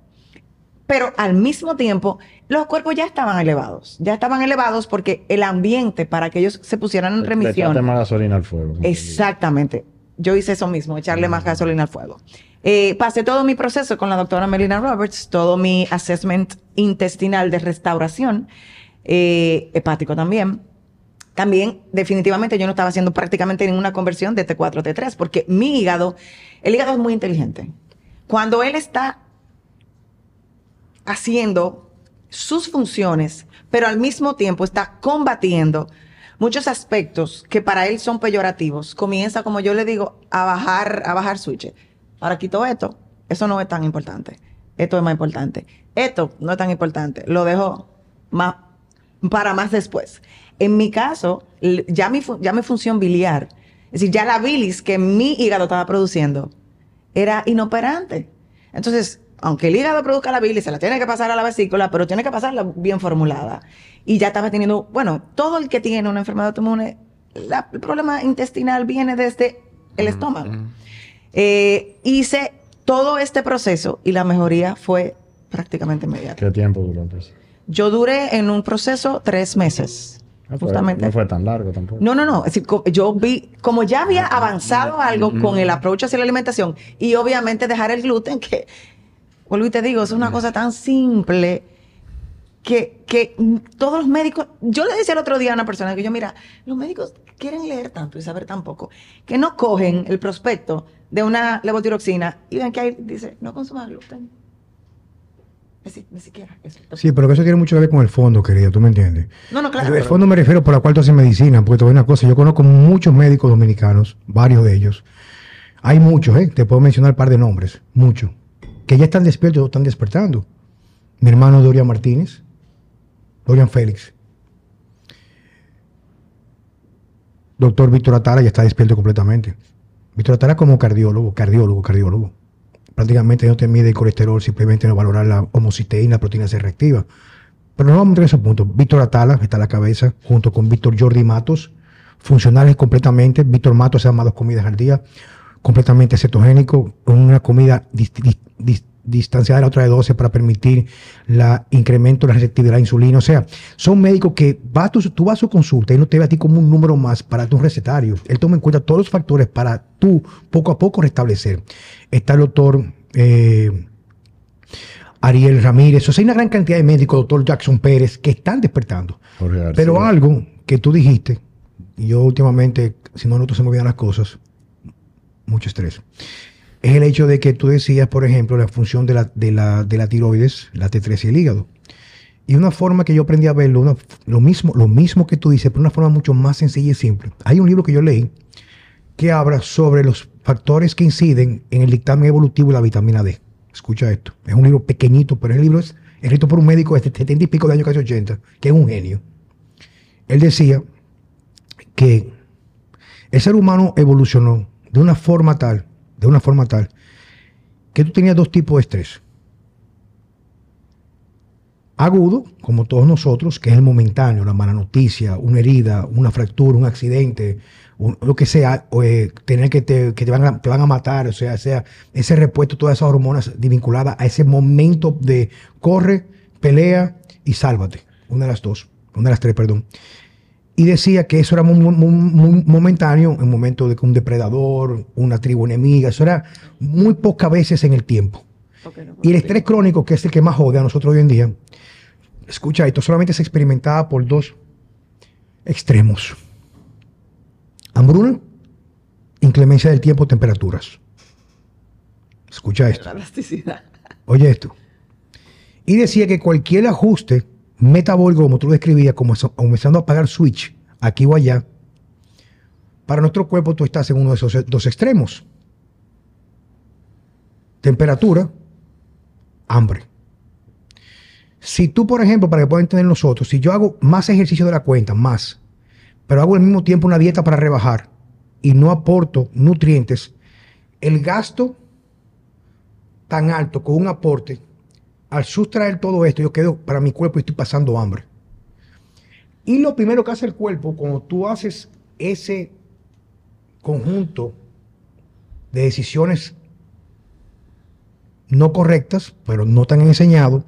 Pero al mismo tiempo, los cuerpos ya estaban elevados. Ya estaban elevados porque el ambiente para que ellos se pusieran en remisión. Le gasolina al fuego. Exactamente. yo hice eso mismo, echarle más gasolina al fuego. Eh, pasé todo mi proceso con la doctora Melina Roberts, todo mi assessment intestinal de restauración, eh, hepático también. También, definitivamente, yo no estaba haciendo prácticamente ninguna conversión de T4 a T3, porque mi hígado, el hígado es muy inteligente. Cuando él está haciendo sus funciones, pero al mismo tiempo está combatiendo muchos aspectos que para él son peyorativos, comienza, como yo le digo, a bajar, a bajar switches. Ahora quito esto, eso no es tan importante. Esto es más importante. Esto no es tan importante. Lo dejo más, para más después. En mi caso, ya mi, ya mi función biliar, es decir, ya la bilis que mi hígado estaba produciendo, era inoperante. Entonces, aunque el hígado produzca la bilis, se la tiene que pasar a la vesícula, pero tiene que pasarla bien formulada. Y ya estaba teniendo, bueno, todo el que tiene una enfermedad autoinmune, el problema intestinal viene desde el estómago. Eh, hice todo este proceso y la mejoría fue prácticamente inmediata. ¿Qué tiempo duró entonces? Yo duré en un proceso tres meses. Ah, justamente. No fue tan largo tampoco. No, no, no. Es decir, yo vi, como ya había ah, avanzado algo con el approach hacia la alimentación y obviamente dejar el gluten, que, vuelvo y te digo, es una cosa tan simple que, que todos los médicos, yo le decía el otro día a una persona que yo, mira, los médicos quieren leer tanto y saber tan poco, que no cogen el prospecto de una levotiroxina y ven que ahí dice, no consuma gluten. Ni siquiera. Sí, pero eso tiene mucho que ver con el fondo, querida, ¿tú me entiendes? No, no, claro. El fondo me refiero por la cual tú haces medicina, porque te voy a una cosa, yo conozco muchos médicos dominicanos, varios de ellos. Hay muchos, ¿eh? Te puedo mencionar un par de nombres, muchos, que ya están despiertos o están despertando. Mi hermano Dorian Martínez, Dorian Félix. Doctor Víctor Atala ya está despierto completamente. Víctor Atala como cardiólogo, cardiólogo, cardiólogo prácticamente no te mide el colesterol, simplemente no valorar la homociteína, la proteína C reactiva. Pero no vamos a entrar en ese punto. Víctor Atala está a la cabeza, junto con Víctor Jordi Matos, funcionales completamente. Víctor Matos se llama dos comidas al día, completamente cetogénico, con una comida distanciada de la otra de 12 para permitir la incremento de la receptividad a la insulina. O sea, son médicos que va tú, tú vas a su consulta y no te ve a ti como un número más para tu recetario. Él toma en cuenta todos los factores para tú poco a poco restablecer. Está el doctor eh, Ariel Ramírez. O sea, hay una gran cantidad de médicos, doctor Jackson Pérez, que están despertando. Pero algo que tú dijiste, y yo últimamente, si no, no se me olvidan las cosas, mucho estrés es el hecho de que tú decías, por ejemplo, la función de la, de la, de la tiroides, la T3 y el hígado. Y una forma que yo aprendí a verlo, lo, mismo, lo mismo que tú dices, pero una forma mucho más sencilla y simple. Hay un libro que yo leí que habla sobre los factores que inciden en el dictamen evolutivo de la vitamina D. Escucha esto. Es un libro pequeñito, pero el libro es escrito por un médico de 70 y pico de años, casi 80, que es un genio. Él decía que el ser humano evolucionó de una forma tal de una forma tal que tú tenías dos tipos de estrés. Agudo, como todos nosotros, que es el momentáneo, la mala noticia, una herida, una fractura, un accidente, lo que sea, eh, tener que, te, que te, van a, te van a matar, o sea, sea ese repuesto, todas esas hormonas vinculadas a ese momento de corre, pelea y sálvate. Una de las dos, una de las tres, perdón y decía que eso era muy, momentáneo, en momento de que un depredador, una tribu enemiga, eso era muy pocas veces en el tiempo. y el estrés crónico, que es el que más jode a nosotros hoy en día, escucha, esto solamente se experimentaba por dos extremos. Hambruna, inclemencia del tiempo, temperaturas. Escucha esto. Oye esto. Y decía que cualquier ajuste metabólico, como tú lo describías, como comenzando a apagar switch aquí o allá, para nuestro cuerpo tú estás en uno de esos dos extremos. Temperatura, hambre. Si tú, por ejemplo, para que puedan entender nosotros, si yo hago más ejercicio de la cuenta, más, pero hago al mismo tiempo una dieta para rebajar y no aporto nutrientes, el gasto tan alto con un aporte al sustraer todo esto, yo quedo para mi cuerpo y estoy pasando hambre. Y lo primero que hace el cuerpo, cuando tú haces ese conjunto de decisiones no correctas, pero no tan enseñado,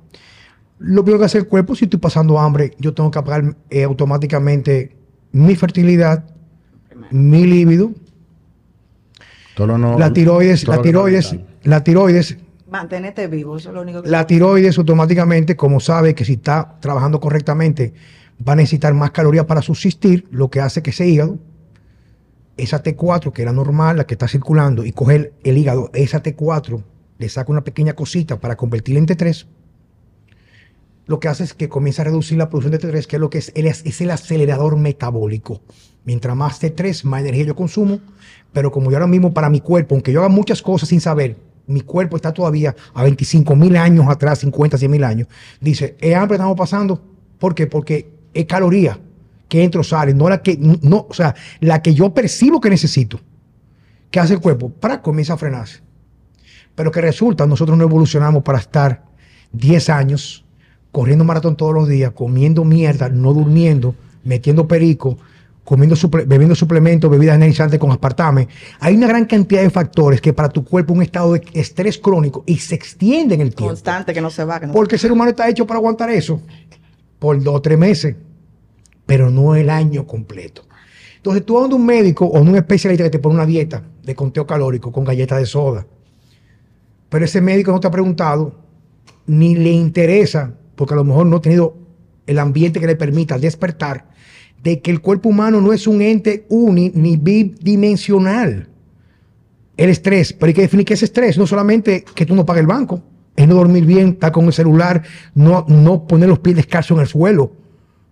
lo primero que hace el cuerpo, si estoy pasando hambre, yo tengo que apagar eh, automáticamente mi fertilidad, mi líbido, Todo lo no- La tiroides, todo la tiroides, la tiroides, Manténete vivo, eso es lo único que... la tiroides automáticamente, como sabe que si está trabajando correctamente, va a necesitar más calorías para subsistir, lo que hace que ese hígado, esa T4, que era normal, la que está circulando, y coge el, el hígado, esa T4, le saca una pequeña cosita para convertirla en T3, lo que hace es que comienza a reducir la producción de T3, que es lo que es, el- es el acelerador metabólico. Mientras más T3, más energía yo consumo, pero como yo ahora mismo para mi cuerpo, aunque yo haga muchas cosas sin saber, mi cuerpo está todavía a 25 mil años atrás, 50, 100 mil años, dice, es hambre estamos pasando. ¿Por qué? Porque es caloría que entra o sale, no la que, no, o sea, la que yo percibo que necesito. ¿Qué hace el cuerpo? Para comienza a frenarse. Pero que resulta, nosotros no evolucionamos para estar 10 años corriendo maratón todos los días, comiendo mierda, no durmiendo, metiendo perico, comiendo suple- bebiendo suplementos, bebidas energizantes con aspartame. Hay una gran cantidad de factores que para tu cuerpo un estado de estrés crónico y se extiende en el tiempo. Constante, que no se va, que no Porque el ser humano está hecho para aguantar eso por dos o tres meses, pero no el año completo. Entonces tú vas a un médico o a un especialista que te pone una dieta de conteo calórico con galletas de soda, pero ese médico no te ha preguntado ni le interesa, porque a lo mejor no ha tenido el ambiente que le permita despertar, de que el cuerpo humano no es un ente uni ni bidimensional. El estrés, pero hay que definir qué es estrés, no solamente que tú no pagues el banco, es no dormir bien, estar con el celular, no, no poner los pies descalzos en el suelo.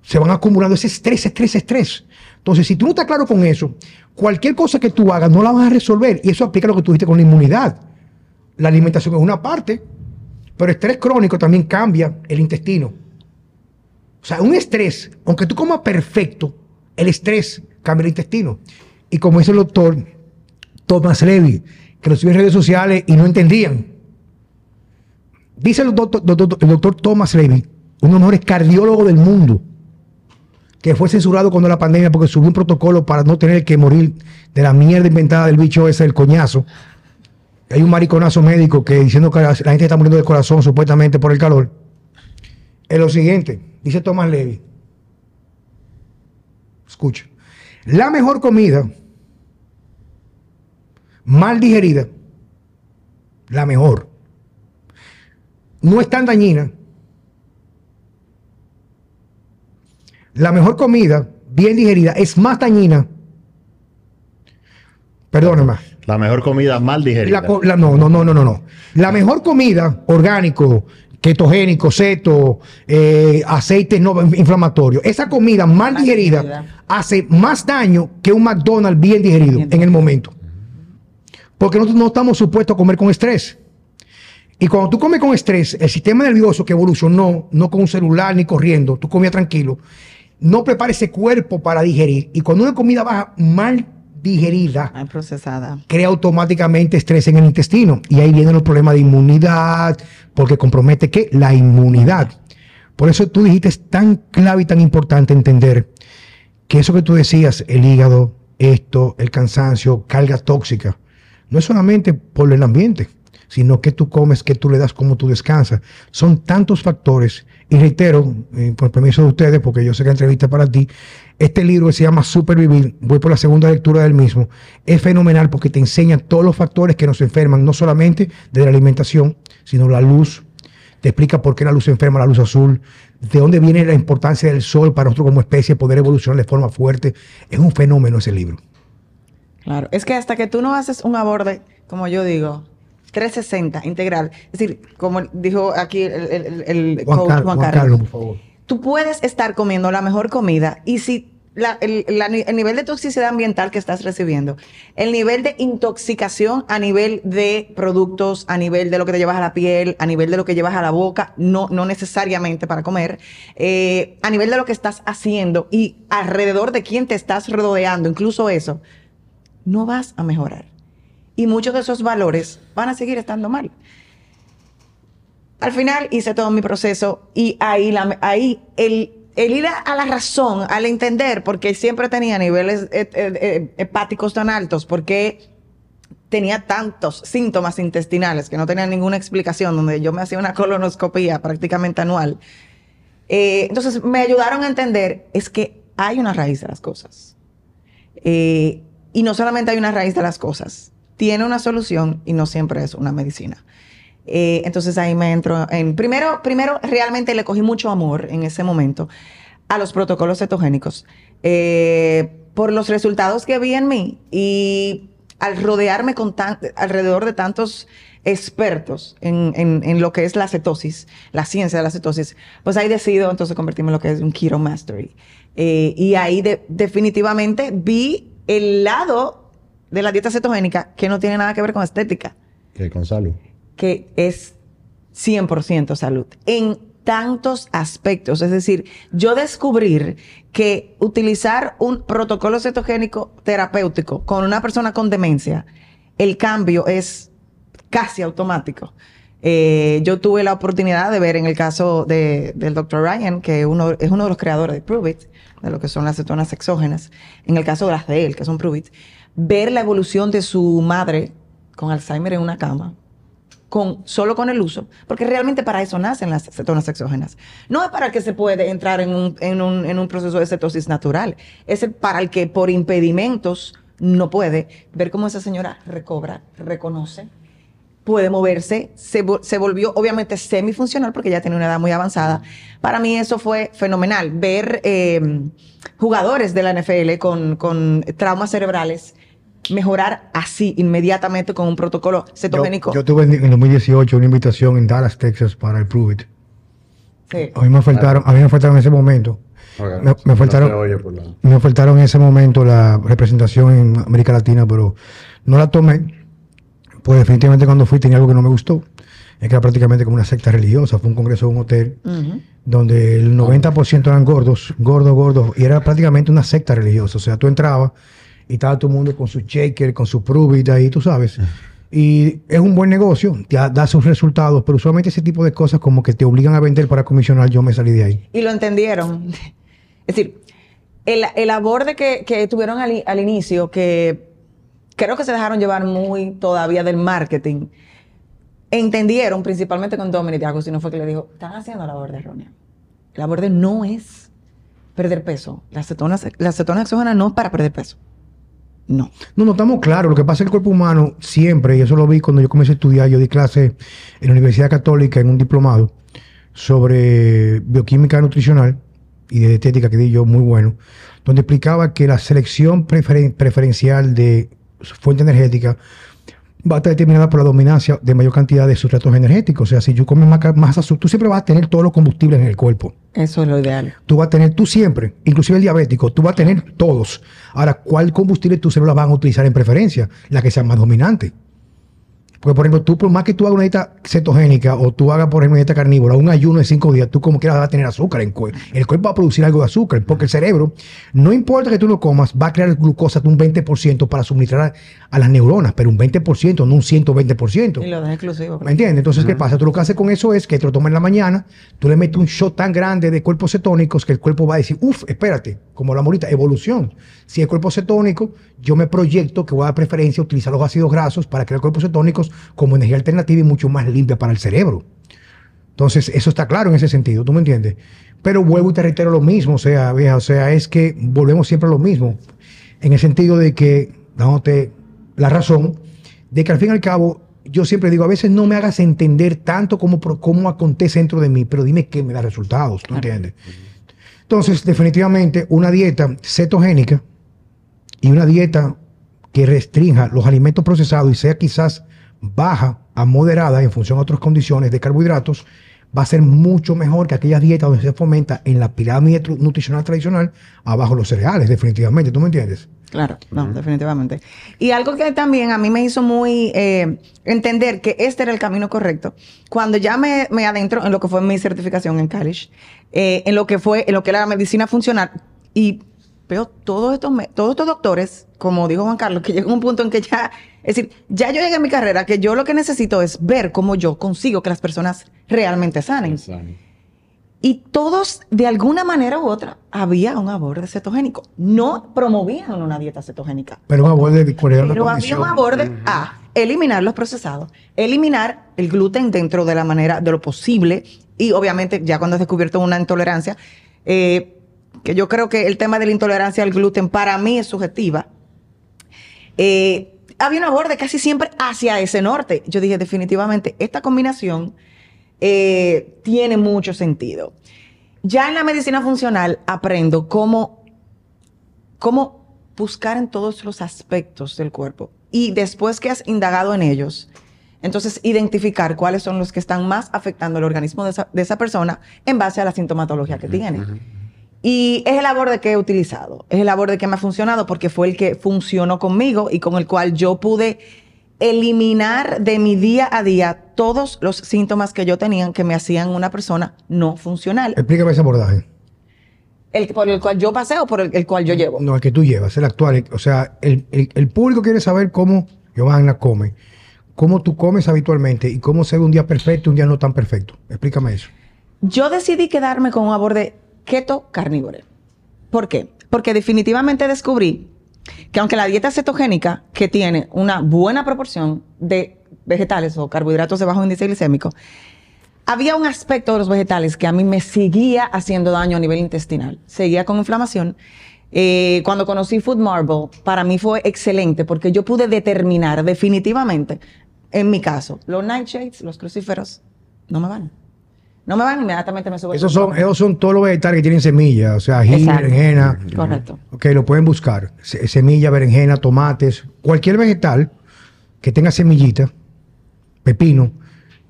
Se van acumulando ese estrés, estrés, estrés. Entonces, si tú no estás claro con eso, cualquier cosa que tú hagas no la vas a resolver. Y eso aplica a lo que tú dijiste con la inmunidad. La alimentación es una parte, pero estrés crónico también cambia el intestino. O sea, un estrés, aunque tú comas perfecto, el estrés cambia el intestino. Y como dice el doctor Thomas Levy, que lo subió en redes sociales y no entendían. Dice el doctor, el doctor Thomas Levy, uno de los mejores cardiólogos del mundo, que fue censurado cuando la pandemia porque subió un protocolo para no tener que morir de la mierda inventada del bicho ese, el coñazo. Hay un mariconazo médico que diciendo que la, gente está muriendo de corazón supuestamente por el calor. Es lo siguiente, dice Thomas Levy. Escucha. La mejor comida mal digerida, la mejor, no es tan dañina. La mejor comida bien digerida es más dañina. Perdóname. La mejor comida mal digerida. La la- no, no, no, no, no, no. La mejor comida, orgánico, ketogénico, seto, eh, aceites no inflamatorios, esa comida mal digerida digerida. hace más daño que un McDonald's bien digerido Bien en el momento. Porque nosotros no estamos supuestos a comer con estrés. Y cuando tú comes con estrés, el sistema nervioso que evolucionó, no con un celular ni corriendo, tú comías tranquilo, no prepara ese cuerpo para digerir. Y cuando una comida baja mal digerida, Ay, procesada. crea automáticamente estrés en el intestino. Y ahí vienen los problemas de inmunidad, porque compromete que la inmunidad. Por eso tú dijiste, es tan clave y tan importante entender que eso que tú decías, el hígado, esto, el cansancio, carga tóxica, no es solamente por el ambiente, sino que tú comes, que tú le das, cómo tú descansas. Son tantos factores. Y reitero, eh, por permiso de ustedes, porque yo sé que la entrevista es para ti, este libro que se llama Supervivir, voy por la segunda lectura del mismo, es fenomenal porque te enseña todos los factores que nos enferman, no solamente de la alimentación, sino la luz, te explica por qué la luz enferma, la luz azul, de dónde viene la importancia del sol para nosotros como especie poder evolucionar de forma fuerte. Es un fenómeno ese libro. Claro. Es que hasta que tú no haces un aborde, como yo digo, 360, integral. Es decir, como dijo aquí el, el- el- el Juan, coach Car- Juan Juan Carlos. Carlos, por favor. tú puedes estar comiendo la mejor comida y si la- el, la- el nivel de toxicidad ambiental que estás recibiendo, el nivel de intoxicación a nivel de productos, a nivel de lo que te llevas a la piel, a nivel de lo que llevas a la boca, no, no necesariamente para comer, eh, a nivel de lo que estás haciendo y alrededor de quién te estás rodeando, incluso eso, no vas a mejorar. Y muchos de esos valores van a seguir estando mal. Al final hice todo mi proceso y ahí, ahí el, el ir a, la razón, al entender, porque siempre tenía niveles eh, eh, eh, hepáticos tan altos, porque tenía tantos síntomas intestinales que no tenían ninguna explicación, donde yo me hacía una colonoscopía prácticamente anual. Eh, entonces me ayudaron a entender, es que hay una raíz de las cosas. Y no solamente hay una raíz de las cosas, tiene una solución y no siempre es una medicina. Eh, entonces ahí me entro en... Primero, primero, realmente le cogí mucho amor en ese momento a los protocolos cetogénicos eh, por los resultados que vi en mí y al rodearme con alrededor de tantos expertos en, en, lo que es la cetosis, la ciencia de la cetosis, pues ahí decido entonces convertirme en lo que es un Keto Mastery. Eh, y ahí de, definitivamente vi el lado de la dieta cetogénica que no tiene nada que ver con estética. Que con salud. Que es 100% salud. En tantos aspectos. Es decir, yo descubrir que utilizar un protocolo cetogénico terapéutico con una persona con demencia, el cambio es casi automático. Eh, yo tuve la oportunidad de ver en el caso de, del Dr. Ryan, que uno, es uno de los creadores de Pruvit, de lo que son las cetonas exógenas, en el caso de las de él, que son Pruvit, ver la evolución de su madre con Alzheimer en una cama, con, solo con el uso, porque realmente para eso nacen las cetonas exógenas. No es para que se puede entrar en un, en un, en un proceso de cetosis natural, es para el que por impedimentos no puede ver cómo esa señora recobra, reconoce, puede moverse, se, se, volvió obviamente semifuncional porque ya tiene una edad muy avanzada. Para mí eso fue fenomenal, ver eh, jugadores de la NFL con, con traumas cerebrales mejorar así, inmediatamente, con un protocolo cetogénico. Yo, yo tuve en, en 2018 una invitación en Dallas, Texas, para el Prove It. Sí. A mí me faltaron, a mí me faltaron en ese momento. Okay. Me, me, faltaron, no la... me faltaron en ese momento la representación en América Latina, pero no la tomé. Pues definitivamente cuando fui tenía algo que no me gustó. Es que era prácticamente como una secta religiosa. Fue un congreso de un hotel uh -huh. donde el 90% eran gordos, gordos, gordos. Y era prácticamente una secta religiosa. O sea, tú entrabas y estaba todo el mundo con su shaker, con su Pruvit ahí, tú sabes. Y es un buen negocio, te da sus resultados, pero usualmente ese tipo de cosas como que te obligan a vender para comisionar, yo me salí de ahí. Y lo entendieron. Es decir, el, el aborde que, que tuvieron al, al, inicio, que creo que se dejaron llevar muy todavía del marketing, entendieron principalmente con Dominic de Agostino fue que le dijo, están haciendo la aborde errónea. La aborde no es perder peso. La acetona, la exógena no es para perder peso. No. No, no estamos claros. Lo que pasa que el cuerpo humano siempre, y eso lo vi cuando yo comencé a estudiar, yo di clase en la Universidad Católica en un diplomado sobre bioquímica nutricional y de dietética que di yo muy bueno, donde explicaba que la selección preferen preferencial de fuente energética va a estar determinada por la dominancia de mayor cantidad de sustratos energéticos. O sea, si yo comes más, más azúcar, tú siempre vas a tener todos los combustibles en el cuerpo. Eso es lo ideal. Tú vas a tener, tú siempre, inclusive el diabético, tú vas a tener todos. Ahora, ¿cuál combustible tus células van a utilizar en preferencia? La que sea más dominante. Porque, por ejemplo, tú, por más que tú hagas una dieta cetogénica o tú hagas, por ejemplo, una dieta carnívora, un ayuno de cinco días, tú como quieras vas a tener azúcar en el cuerpo. El cuerpo va a producir algo de azúcar, porque el cerebro, no importa que tú lo comas, va a crear glucosa de un 20% para suministrar a, a, las neuronas, pero un 20%, no un 120%. Y lo dejas exclusivo. ¿Me entiendes? Entonces, uh -huh. ¿qué pasa? Tú lo que haces con eso es que te lo tomas en la mañana, tú le metes un shot tan grande de cuerpos cetónicos que el cuerpo va a decir, uff, espérate, como la morita, evolución. Si el cuerpo cetónico, yo me proyecto que voy a dar preferencia a utilizar los ácidos grasos para crear cuerpos cetónicos como energía alternativa y mucho más limpia para el cerebro. Entonces, eso está claro en ese sentido, ¿tú me entiendes? Pero vuelvo y te reitero lo mismo, o sea, vieja, o sea, es que volvemos siempre a lo mismo, en el sentido de que, dándote la razón, de que al fin y al cabo, yo siempre digo, a veces no me hagas entender tanto como, cómo acontece dentro de mí, pero dime qué me da resultados, ¿tú entiendes? Entonces, definitivamente, una dieta cetogénica y una dieta que restrinja los alimentos procesados y sea quizás baja a moderada en función a otras condiciones de carbohidratos, va a ser mucho mejor que aquellas dietas donde se fomenta en la pirámide nutricional tradicional abajo los cereales, definitivamente. ¿Tú me entiendes? Claro, no, uh -huh. definitivamente. Y algo que también a mí me hizo muy eh, entender que este era el camino correcto, cuando ya me, me adentro en lo que fue mi certificación en college, eh, en lo que fue, en lo que era la medicina funcional, y veo todos estos, todos estos doctores, como dijo Juan Carlos, que [LAUGHS] llega un punto en que ya, es decir, ya yo llegué a mi carrera, que yo lo que necesito es ver cómo yo consigo que las personas realmente sanen. Y todos, de alguna manera u otra, había un aborde cetogénico. No promovían una dieta cetogénica. Pero un aborde de Pero había un aborde uh -huh. a eliminar los procesados, eliminar el gluten dentro de la manera, de lo posible. Y obviamente, ya cuando has descubierto una intolerancia, eh, que yo creo que el tema de la intolerancia al gluten para mí es subjetiva. Eh, había un aborde casi siempre hacia ese norte. Yo dije, definitivamente, esta combinación eh, tiene mucho sentido. Ya en la medicina funcional aprendo cómo, cómo buscar en todos los aspectos del cuerpo. Y después que has indagado en ellos, entonces identificar cuáles son los que están más afectando el organismo de esa, de esa persona en base a la sintomatología que tiene. Y es el aborde que he utilizado, es el aborde que me ha funcionado porque fue el que funcionó conmigo y con el cual yo pude eliminar de mi día a día todos los síntomas que yo tenía que me hacían una persona no funcional. Explícame ese abordaje. El, por el cual yo pasé o por el, el cual yo llevo. No, el que tú llevas, el actual. o sea, el, el- el público quiere saber cómo Giovanna come, cómo tú comes habitualmente y cómo se ve un día perfecto y un día no tan perfecto. Explícame eso. Yo decidí quedarme con un aborde keto carnívoro. ¿Por qué? Porque definitivamente descubrí que aunque la dieta cetogénica, que tiene una buena proporción de vegetales o carbohidratos de bajo índice glicémico, había un aspecto de los vegetales que a mí me seguía haciendo daño a nivel intestinal. Seguía con inflamación. Eh, cuando conocí Food Marble, para mí fue excelente porque yo pude determinar definitivamente, en mi caso, los nightshades, los crucíferos, no me van. No me van, inmediatamente me Esos son, esos son todos los vegetales que tienen semillas, o sea, ají, Exacto. berenjena. Correcto. Ok, lo pueden buscar. Se- Semilla, berenjena, tomates, cualquier vegetal que tenga semillita, pepino,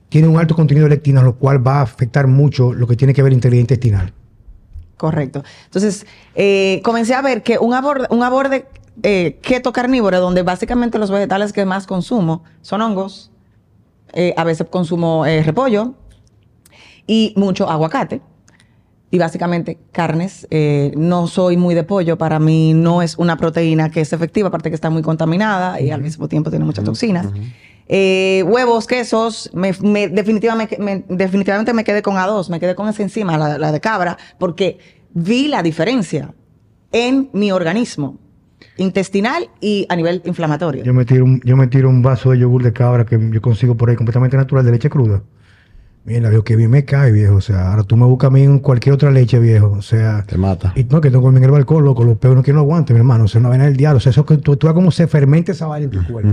tiene un alto contenido de lectina, lo cual va a afectar mucho lo que tiene que ver integridad intestinal. Correcto. Entonces, eh, comencé a ver que un aborde, un aborde eh, keto carnívoro, donde básicamente los vegetales que más consumo son hongos, eh, a veces consumo eh, repollo y mucho aguacate. Y básicamente carnes. eh, no soy muy de pollo. Para mí no es una proteína que es efectiva, aparte que está muy contaminada y al mismo tiempo tiene muchas toxinas. Eh, huevos, quesos, me, me- definitivamente, me, definitivamente me quedé con A2, me quedé con esa enzima, la, la de cabra, porque vi la diferencia en mi organismo intestinal y a nivel inflamatorio. Yo me tiro un, yo me tiro un vaso de yogur de cabra que yo consigo por ahí completamente natural de leche cruda. Mira, veo que bien me cae, viejo. O sea, ahora tú me buscas a mí en cualquier otra leche, viejo. O sea, Te mata. y no, que tengo en el balcón, loco, los peos no quieren lo aguante, mi hermano. O sea, una vaina del diablo. O sea, eso que tú, tú ves cómo se fermenta esa vaina en tu cuerpo.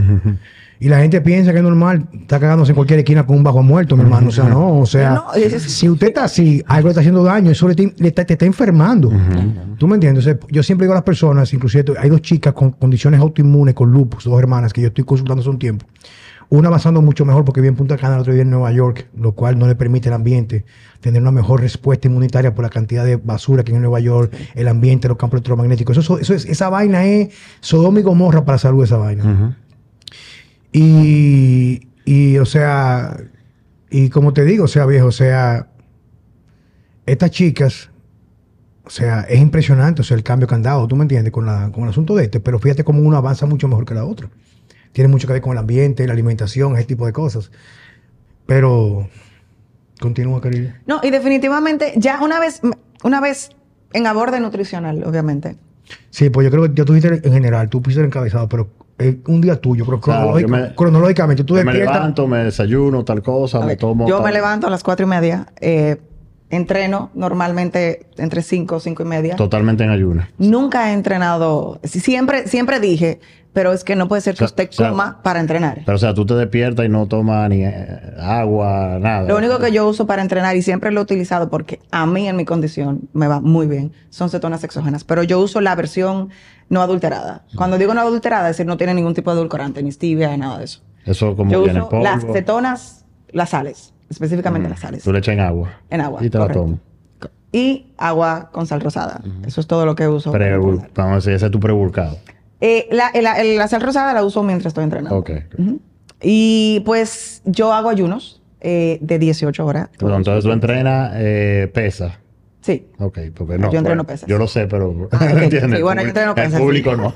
Y la gente piensa que es normal, está cagándose en cualquier esquina con un bajo muerto, mi hermano. O sea, no, o sea, No, es- es- si usted está así, algo le está haciendo daño, eso le, te, le está, te está enfermando. ¿Tú me entiendes? O sea, yo siempre digo a las personas, inclusive hay dos chicas con condiciones autoinmunes, con lupus, dos hermanas que yo estoy consultando hace un tiempo. Una avanzando mucho mejor porque vive en Punta Cana, la otra vive en Nueva York, lo cual no le permite al ambiente tener una mejor respuesta inmunitaria por la cantidad de basura que hay en Nueva York, el ambiente, los campos electromagnéticos. Eso, eso es, esa vaina es Sodoma y Gomorra para la salud, esa vaina. Y, y, o sea, y como te digo, o sea, viejo, o sea, estas chicas, o sea, es impresionante, o sea, el cambio que han dado, tú me entiendes, con, la, con el asunto de este, pero fíjate cómo uno avanza mucho mejor que la otra. Tiene mucho que ver con el ambiente, la alimentación, ese tipo de cosas. Pero, continúa, querido. No, y definitivamente, ya una vez, una vez en aborde nutricional, obviamente. Sí, pues yo creo que ya tú dijiste en general, tú pusiste el encabezado, pero es un día tuyo, pero Claro, me- cronológicamente, tú Yo me despiertas. levanto, me desayuno, tal cosa, me tomo. yo tal- me levanto a las cuatro y media, eh, entreno normalmente entre cinco, cinco y media. Totalmente en ayuno. Nunca he entrenado, siempre, siempre dije, pero es que no puede ser que O sea, usted o sea, coma para entrenar. Pero, o sea, tú te despiertas y no tomas ni eh, agua, nada. Lo único que yo uso para entrenar, y siempre lo he utilizado porque a mí en mi condición me va muy bien, son cetonas exógenas. Pero yo uso la versión no adulterada. Cuando digo no adulterada, es decir, no tiene ningún tipo de edulcorante, ni stevia, nada de eso. Eso como Yo viene uso polvo. las cetonas, las sales, específicamente las sales. Tú le echas en agua. En agua. Y te la tomas. Y agua con sal rosada. Eso es todo lo que uso. Pre- vamos a decir, ese es tu prebulcado. Eh, la, la- la sal rosada la uso mientras estoy entrenando. Ok. Ujú. Y pues yo hago ayunos eh, de 18 horas. Pero entonces tú entrenas eh, pesa. Sí. Ok, porque no. Yo entreno bueno, pesas. Yo lo sé, pero. Ah. [LAUGHS] Sí, bueno, yo entreno pesas, El público no.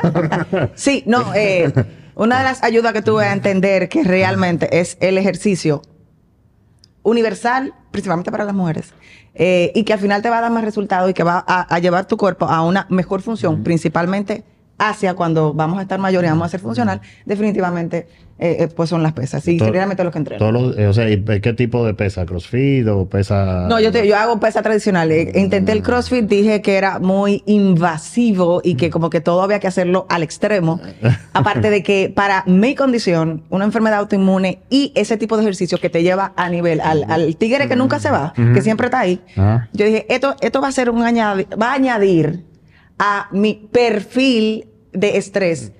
Sí, no, [LAUGHS] [LAUGHS] eh, una de las ayudas que tuve a entender que realmente es el ejercicio universal, principalmente para las mujeres, eh, y que al final te va a dar más resultado y que va a, a llevar tu cuerpo a una mejor función, principalmente hacia cuando vamos a estar mayores y vamos a ser funcional, definitivamente eh, eh, pues son las pesas. Y Todo- realmente lo que entreno. Todos los- eh, o sea, ¿y ¿qué tipo de pesa? ¿Crossfit o pesa...? No, yo, te- yo hago pesa tradicional. Eh, Intenté el CrossFit, dije que era muy invasivo y que como que todo había que hacerlo al extremo. [LAUGHS] Aparte de que para mi condición, una enfermedad autoinmune y ese tipo de ejercicio que te lleva a nivel, al, al tigre que nunca se va, que siempre está ahí, yo dije, esto, esto va a ser un añadi- va a añadir a mi perfil de estrés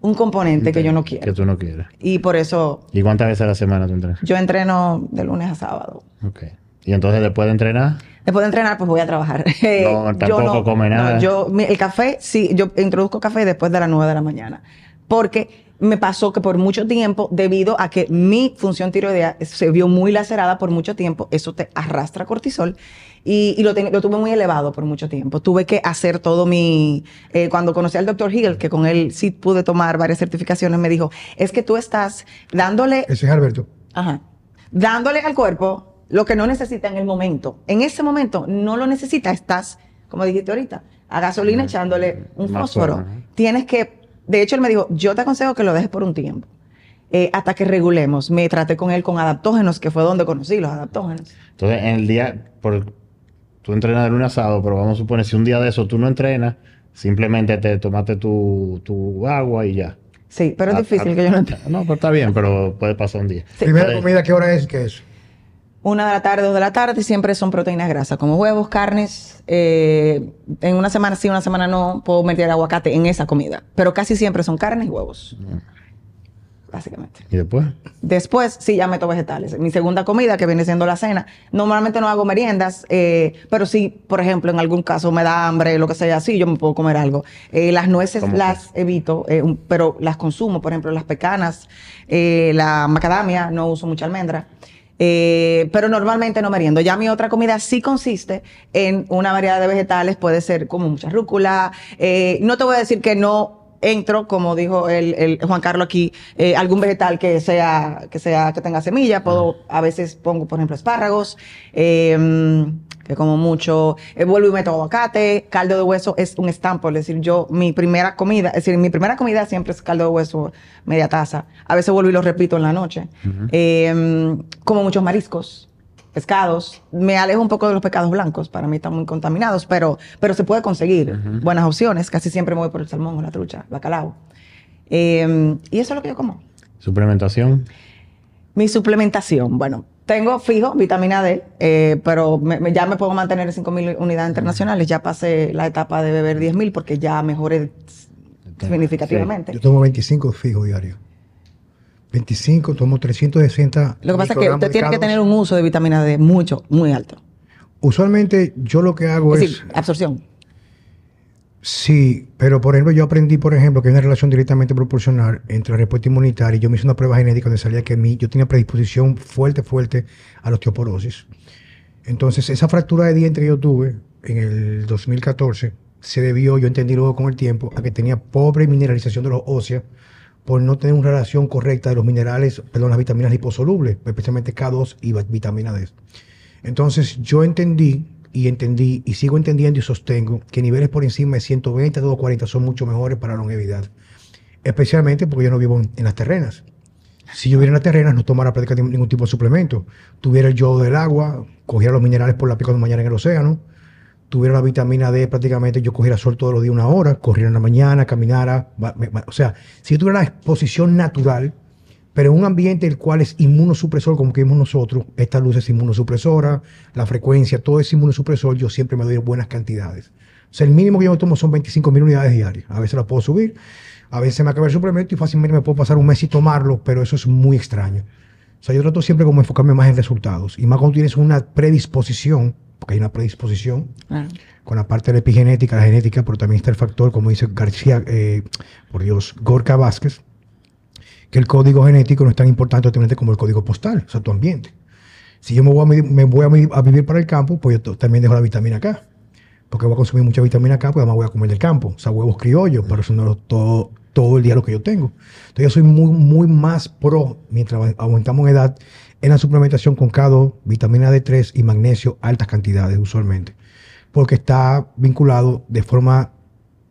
un componente que yo no Que quiero. tú no quieres. Y por eso ¿Y cuántas veces a la semana tú entrenas? yo entreno de lunes a sábado. Ok. ¿Y entonces después de entrenar? Después de entrenar, pues voy a trabajar. [LAUGHS] Eh, No, tampoco come nada. yo, el café, sí, yo introduzco café después de las 9 de la mañana. Porque me pasó que por mucho tiempo, debido a que mi función tiroidea se vio muy lacerada por mucho tiempo, eso te arrastra cortisol. Y, y lo, ten- lo tuve muy elevado por mucho tiempo. Tuve que hacer todo mi... eh, cuando conocí al doctor Hegel, que con él sí pude tomar varias certificaciones, me dijo, es que tú estás dándole Ese es Alberto. Ajá. Dándole al cuerpo lo que no necesita en el momento. En ese momento no lo necesita, estás, como dijiste ahorita, a gasolina echándole un Más fósforo. Tienes que, de hecho él me dijo, yo te aconsejo que lo dejes por un tiempo, eh, hasta que regulemos. Me traté con él con adaptógenos, que fue donde conocí los adaptógenos. Entonces, en el día... Por, tú entrenas de lunes a sábado, pero vamos a suponer, si un día de eso tú no entrenas, simplemente te tomaste tu, tu agua y ya. Sí, pero es Ah, difícil ah, que yo no entienda. No, pero está bien, pero puede pasar un día. Sí. Primera comida, ¿qué hora es? ¿Qué es? Una de la tarde, dos de la tarde, siempre son proteínas grasas, como huevos, carnes. eh, en una semana sí, una semana no, puedo meter aguacate en esa comida. Pero casi siempre son carnes y huevos. Básicamente. ¿Y después? Después, sí, ya meto vegetales. Mi segunda comida, que viene siendo la cena. Normalmente no hago meriendas, eh, pero sí, por ejemplo, en algún caso me da hambre, lo que sea así, yo me puedo comer algo. Eh, las nueces ¿Cómo las evito, eh, un- pero las consumo. Por ejemplo, las pecanas, la macadamia, no uso mucha almendra. Eh, pero normalmente no meriendo. Ya mi otra comida sí consiste en una variedad de vegetales, puede ser como mucha rúcula. Eh, no te voy a decir que no entro, como dijo el, el Juan Carlos aquí, eh, algún vegetal que sea, que sea, que tenga semilla. Puedo, a veces pongo, por ejemplo, espárragos, eh, que como mucho, eh, vuelvo y meto aguacate, caldo de hueso es un estampo, es decir, yo, mi primera comida, es decir, mi primera comida siempre es caldo de hueso, media taza. A veces vuelvo y lo repito en la noche. Eh, como muchos mariscos, pescados. Me alejo un poco de los pescados blancos, para mí están muy contaminados, pero, pero se puede conseguir buenas opciones. Casi siempre me voy por el salmón o la trucha, el bacalao. Eh, y eso es lo que yo como. ¿Suplementación? Mi suplementación, bueno, tengo fijo vitamina D, eh, pero me- me- ya me puedo mantener en 5.000 unidades internacionales. Ya pasé la etapa de beber 10.000 porque ya mejoré significativamente. Yo tomo 25 fijos diarios. 25, tomo 360. Lo que pasa es que usted tiene que K2. tener un uso de vitamina D mucho, muy alto. Usualmente yo lo que hago Es es... decir, absorción. Sí, pero por ejemplo, yo aprendí, por ejemplo, que hay una relación directamente proporcional entre la respuesta inmunitaria. Yo me hice una prueba genética donde salía que mí, yo tenía predisposición fuerte, fuerte a la osteoporosis. Entonces, esa fractura de diente que yo tuve en el 2014 se debió, yo entendí luego con el tiempo, a que tenía pobre mineralización de los óseos por no tener una relación correcta de los minerales, perdón, las vitaminas liposolubles, especialmente K2 y vitamina D. Entonces yo entendí y entendí y sigo entendiendo y sostengo que niveles por encima de 120 a 240 son mucho mejores para longevidad. Especialmente porque yo no vivo en, las terrenas. Si yo viviera en las terrenas no tomara prácticamente ningún tipo de suplemento. Tuviera el yodo del agua, cogiera los minerales por la pica de mañana en el océano, tuviera la vitamina D prácticamente, yo cogiera sol todos los días una hora, corriera en la mañana, caminara. o sea, si yo tuviera la exposición natural, pero en un ambiente el cual es inmunosupresor, como que vimos nosotros, esta luz es inmunosupresora, la frecuencia, todo es inmunosupresor, yo siempre me doy buenas cantidades. O sea, el mínimo que yo tomo son 25 mil unidades diarias. A veces las puedo subir, a veces me acaba el suplemento y fácilmente me puedo pasar un mes sin tomarlo, pero eso es muy extraño. O sea, yo trato siempre como enfocarme más en resultados. Y más cuando tienes una predisposición, porque hay una predisposición, con la parte de la epigenética, la genética, pero también está el factor, como dice García, eh, por Dios, Gorka Vázquez, que el código genético no es tan importante obviamente como el código postal, o sea, tu ambiente. Si yo me voy a, medir- me voy a, medir- a vivir para el campo, pues yo también dejo la vitamina K, porque voy a consumir mucha vitamina K, pues además voy a comer del campo, o sea, huevos criollos, pero eso no es todo, todo el día lo que yo tengo. Entonces yo soy muy, muy más pro, mientras au- aumentamos en edad, en la suplementación con K2, vitamina D3 y magnesio, altas cantidades usualmente porque está vinculado de forma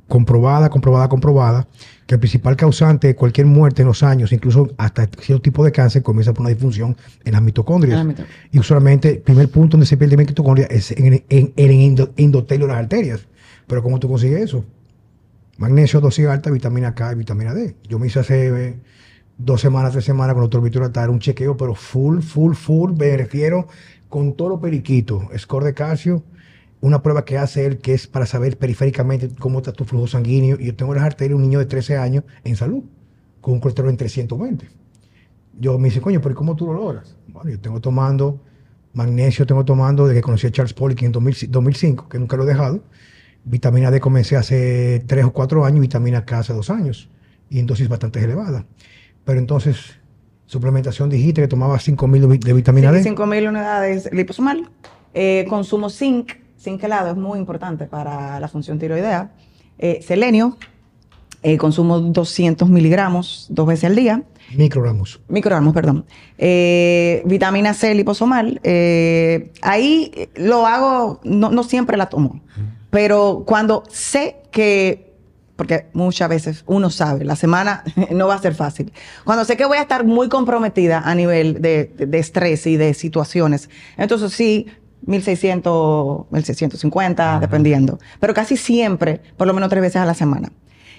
comprobada, comprobada, comprobada, que el principal causante de cualquier muerte en los años, incluso hasta cierto tipo de cáncer, comienza por una disfunción en las mitocondrias. Y usualmente el primer punto donde se pierde mitocondria es en, en- en el endo- endotelio de las arterias. Pero ¿cómo tú consigues eso? Magnesio, dosis alta, vitamina K y vitamina D. Yo me hice hace dos semanas, tres semanas con doctor Víctor Atar un chequeo, pero full, full, full, me refiero con todo lo periquito, score de calcio, una prueba que hace él que es para saber periféricamente cómo está tu flujo sanguíneo. Yo tengo en las arterias un niño de 13 años en salud, con un colesterol en 320. Yo me dice, coño, pero ¿y ¿cómo tú lo logras? Bueno, yo tengo tomando magnesio, tengo tomando desde que conocí a Charles Poliquin en 2000 2005, que nunca lo he dejado. Vitamina D comencé hace 3 o 4 años, vitamina K hace 2 años, y en dosis bastante elevada. Pero entonces, suplementación dijiste que tomaba 5000 de, vi- de vitamina D. 5.000 unidades liposomal. Eh, consumo zinc, zinc helado es muy importante para la función tiroidea. Eh, selenio, eh, consumo 200 miligramos dos veces al día. Microgramos. Microgramos, perdón. Vitamina C liposomal. ahí lo hago, no, no siempre la tomo, pero cuando sé que, porque muchas veces uno sabe, la semana [LAUGHS] no va a ser fácil. Cuando sé que voy a estar muy comprometida a nivel de, de- de estrés y de situaciones, entonces sí. 1600, 1650, dependiendo. Pero casi siempre, por lo menos tres veces a la semana.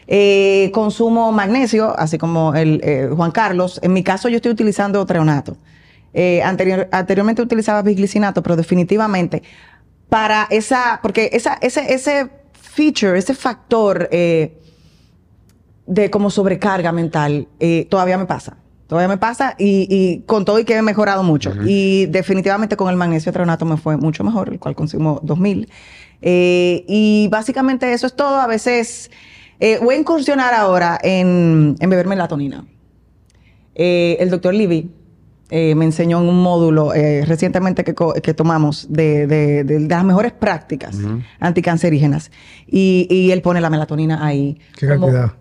Eh, consumo magnesio, así como el eh, Juan Carlos. En mi caso, yo estoy utilizando treonato. Eh, anterior- anteriormente utilizaba bisglicinato, pero definitivamente para esa, porque esa, ese, ese feature, ese factor eh, de como sobrecarga mental, eh, todavía me pasa. Todavía me pasa y, y con todo y que he mejorado mucho. Y definitivamente con el magnesio treonato me fue mucho mejor, el cual consumo 2000. Eh, y básicamente eso es todo. A veces eh, voy a incursionar ahora en, en beber melatonina. Eh, el doctor Levy eh, me enseñó en un módulo eh, recientemente que, co- que tomamos de, de- de- de las mejores prácticas anticancerígenas. Y, y él pone la melatonina ahí. ¿Qué como- cantidad?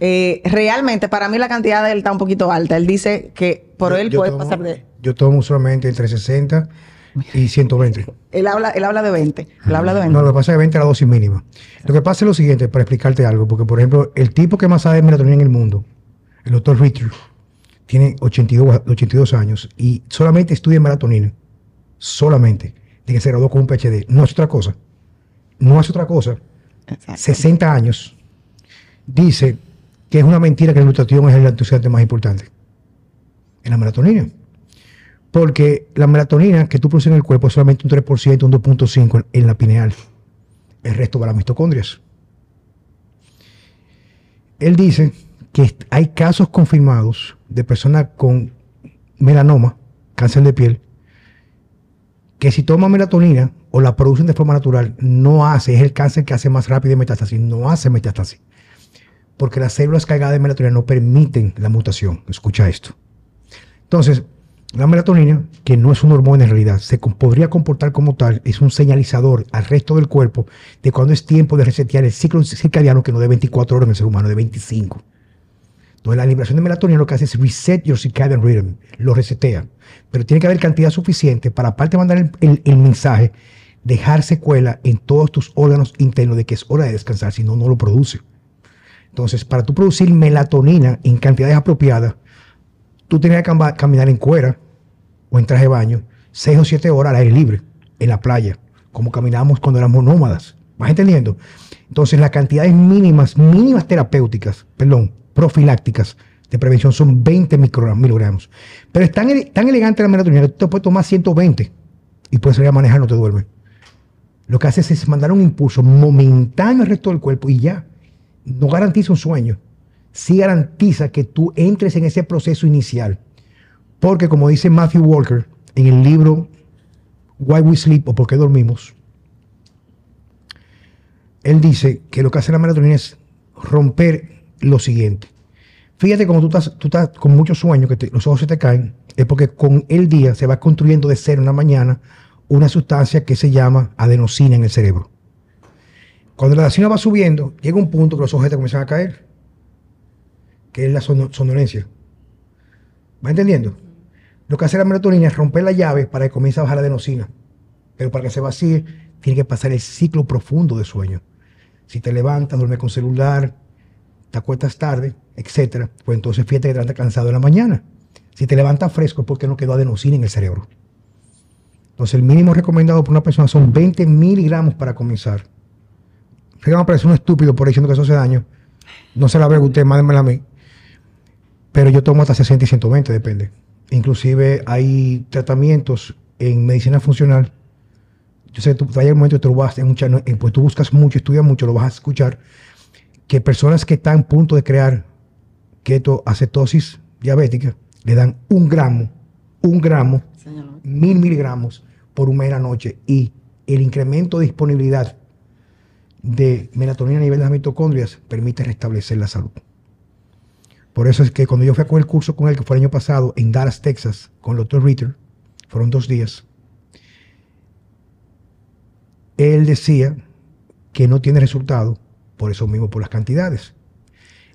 eh, realmente, para mí la cantidad de él está un poquito alta. Él dice que por Yo- él yo puede tomo- pasar de... Yo tomo usualmente entre 60 y 120. Él habla, él habla de 20. Él habla de 20. No, lo que pasa es que 20 es la dosis mínima. Lo que pasa es lo siguiente, para explicarte algo, porque por ejemplo, el tipo que más sabe de melatonina en el mundo, el doctor Richter, tiene 82, 82 años y solamente estudia melatonina. Solamente. De que se graduó con un PhD. No es otra cosa. No es otra cosa. Exacto. 60 años. Dice que es una mentira que la glutatión es el antioxidante más importante. En la melatonina. Porque la melatonina que tú produces en el cuerpo es solamente un 3%, un 2.5% en, en la pineal. El resto va a las mitocondrias. Él dice que hay casos confirmados de personas con melanoma, cáncer de piel, que si toman melatonina o la producen de forma natural, no hace, es el cáncer que hace más rápido metástasis, no hace metástasis. Porque las células cargadas de melatonina no permiten la mutación. Escucha esto. Entonces, la melatonina, que no es una hormona en realidad, se podría comportar como tal, es un señalizador al resto del cuerpo de cuando es tiempo de resetear el ciclo circadiano, que no de 24 horas en el ser humano, de 25. Entonces, la liberación de melatonina lo que hace es reset your circadian rhythm, lo resetea. Pero tiene que haber cantidad suficiente para, aparte de mandar el, mensaje, dejar secuela en todos tus órganos internos de que es hora de descansar, si no, no lo produce. Entonces, para tú producir melatonina en cantidades apropiadas, tú tenías que caminar en cuera o en traje de baño seis o siete horas al aire libre, en la playa, como caminábamos cuando éramos nómadas. ¿Vas entendiendo? Entonces, las cantidades mínimas, mínimas terapéuticas, perdón, profilácticas de prevención son 20 microgram- miligramos. Pero es tan elegante la melatonina que tú te puedes tomar 120 y puedes salir a manejar, no te duermes. Lo que haces es mandar un impulso momentáneo al resto del cuerpo y ya. No garantiza un sueño. Sí garantiza que tú entres en ese proceso inicial. Porque como dice Matthew Walker en el libro Why We Sleep o Por qué dormimos, él dice que lo que hace la melatonina es romper lo siguiente. Fíjate como tú estás, tú estás con mucho sueño, que te- los ojos se te caen, es porque con el día se va construyendo de cero en la mañana una sustancia que se llama adenosina en el cerebro. Cuando la adenosina va subiendo, llega un punto que los ojos te comienzan a caer, que es la sono- somnolencia. ¿Va entendiendo? Lo que hace la melatonina es romper la llave para que comience a bajar la adenosina. Pero para que se vacíe, tiene que pasar el ciclo profundo de sueño. Si te levantas, duermes con celular, te acuestas tarde, etcétera, pues entonces fíjate que te levantas cansado en la mañana. Si te levantas fresco es porque no quedó adenosina en el cerebro. Entonces el mínimo recomendado por una persona son 20 miligramos para comenzar. Sé que me parece un estúpido por diciendo que eso hace daño. No se la veo a usted, mándemela a mí. Pero yo tomo hasta 60 y 120, depende. Inclusive hay tratamientos en medicina funcional. Yo sé que tú, hay un momento que tú, vas en un en- pues tú buscas mucho, estudias mucho, lo vas a escuchar, que personas que están a punto de crear ketoacetosis diabética le dan un gramo, un gramo, Señor. mil miligramos por un mes en la noche y el incremento de disponibilidad de melatonina a nivel de las mitocondrias permite restablecer la salud. Por eso es que cuando yo fui a coger el curso con él, que fue el año pasado, en Dallas, Texas, con el Dr. Ritter, fueron dos días, él decía que no tiene resultado, por eso mismo, por las cantidades.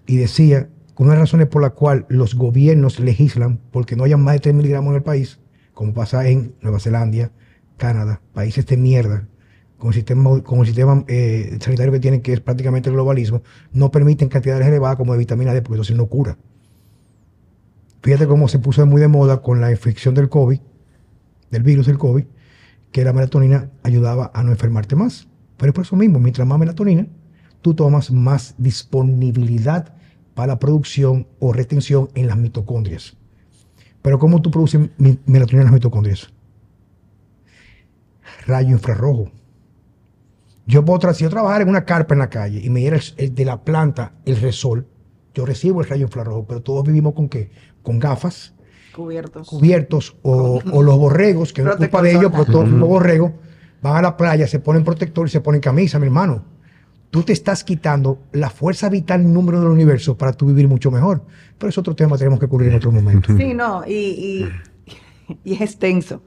Y decía una de las razones por la cual los gobiernos legislan porque no haya más de 3 miligramos en el país, como pasa en Nueva Zelanda, Canadá, países de mierda, con el sistema, con el sistema eh, sanitario que tienen, que es prácticamente el globalismo, no permiten cantidades elevadas como de vitamina D, porque entonces no cura. Fíjate cómo se puso muy de moda con la infección del COVID, del virus del COVID, que la melatonina ayudaba a no enfermarte más. Pero es por eso mismo, mientras más melatonina, tú tomas más disponibilidad para la producción o retención en las mitocondrias. Pero ¿cómo tú produces melatonina en las mitocondrias? Rayo infrarrojo. Yo puedo tra- si yo trabajar en una carpa en la calle y me diera el, el de la planta el resol, yo recibo el rayo infrarrojo, pero todos vivimos con qué? Con gafas, Cubiertos. cubiertos o, [LAUGHS] o los borregos, que no es culpa de ellos, pero todos los borregos van a la playa, se ponen protector y se ponen camisa, mi hermano. Tú te estás quitando la fuerza vital número del universo para tú vivir mucho mejor. Pero es otro tema que tenemos que cubrir en otro momento. Sí, no, y, y, y es extenso.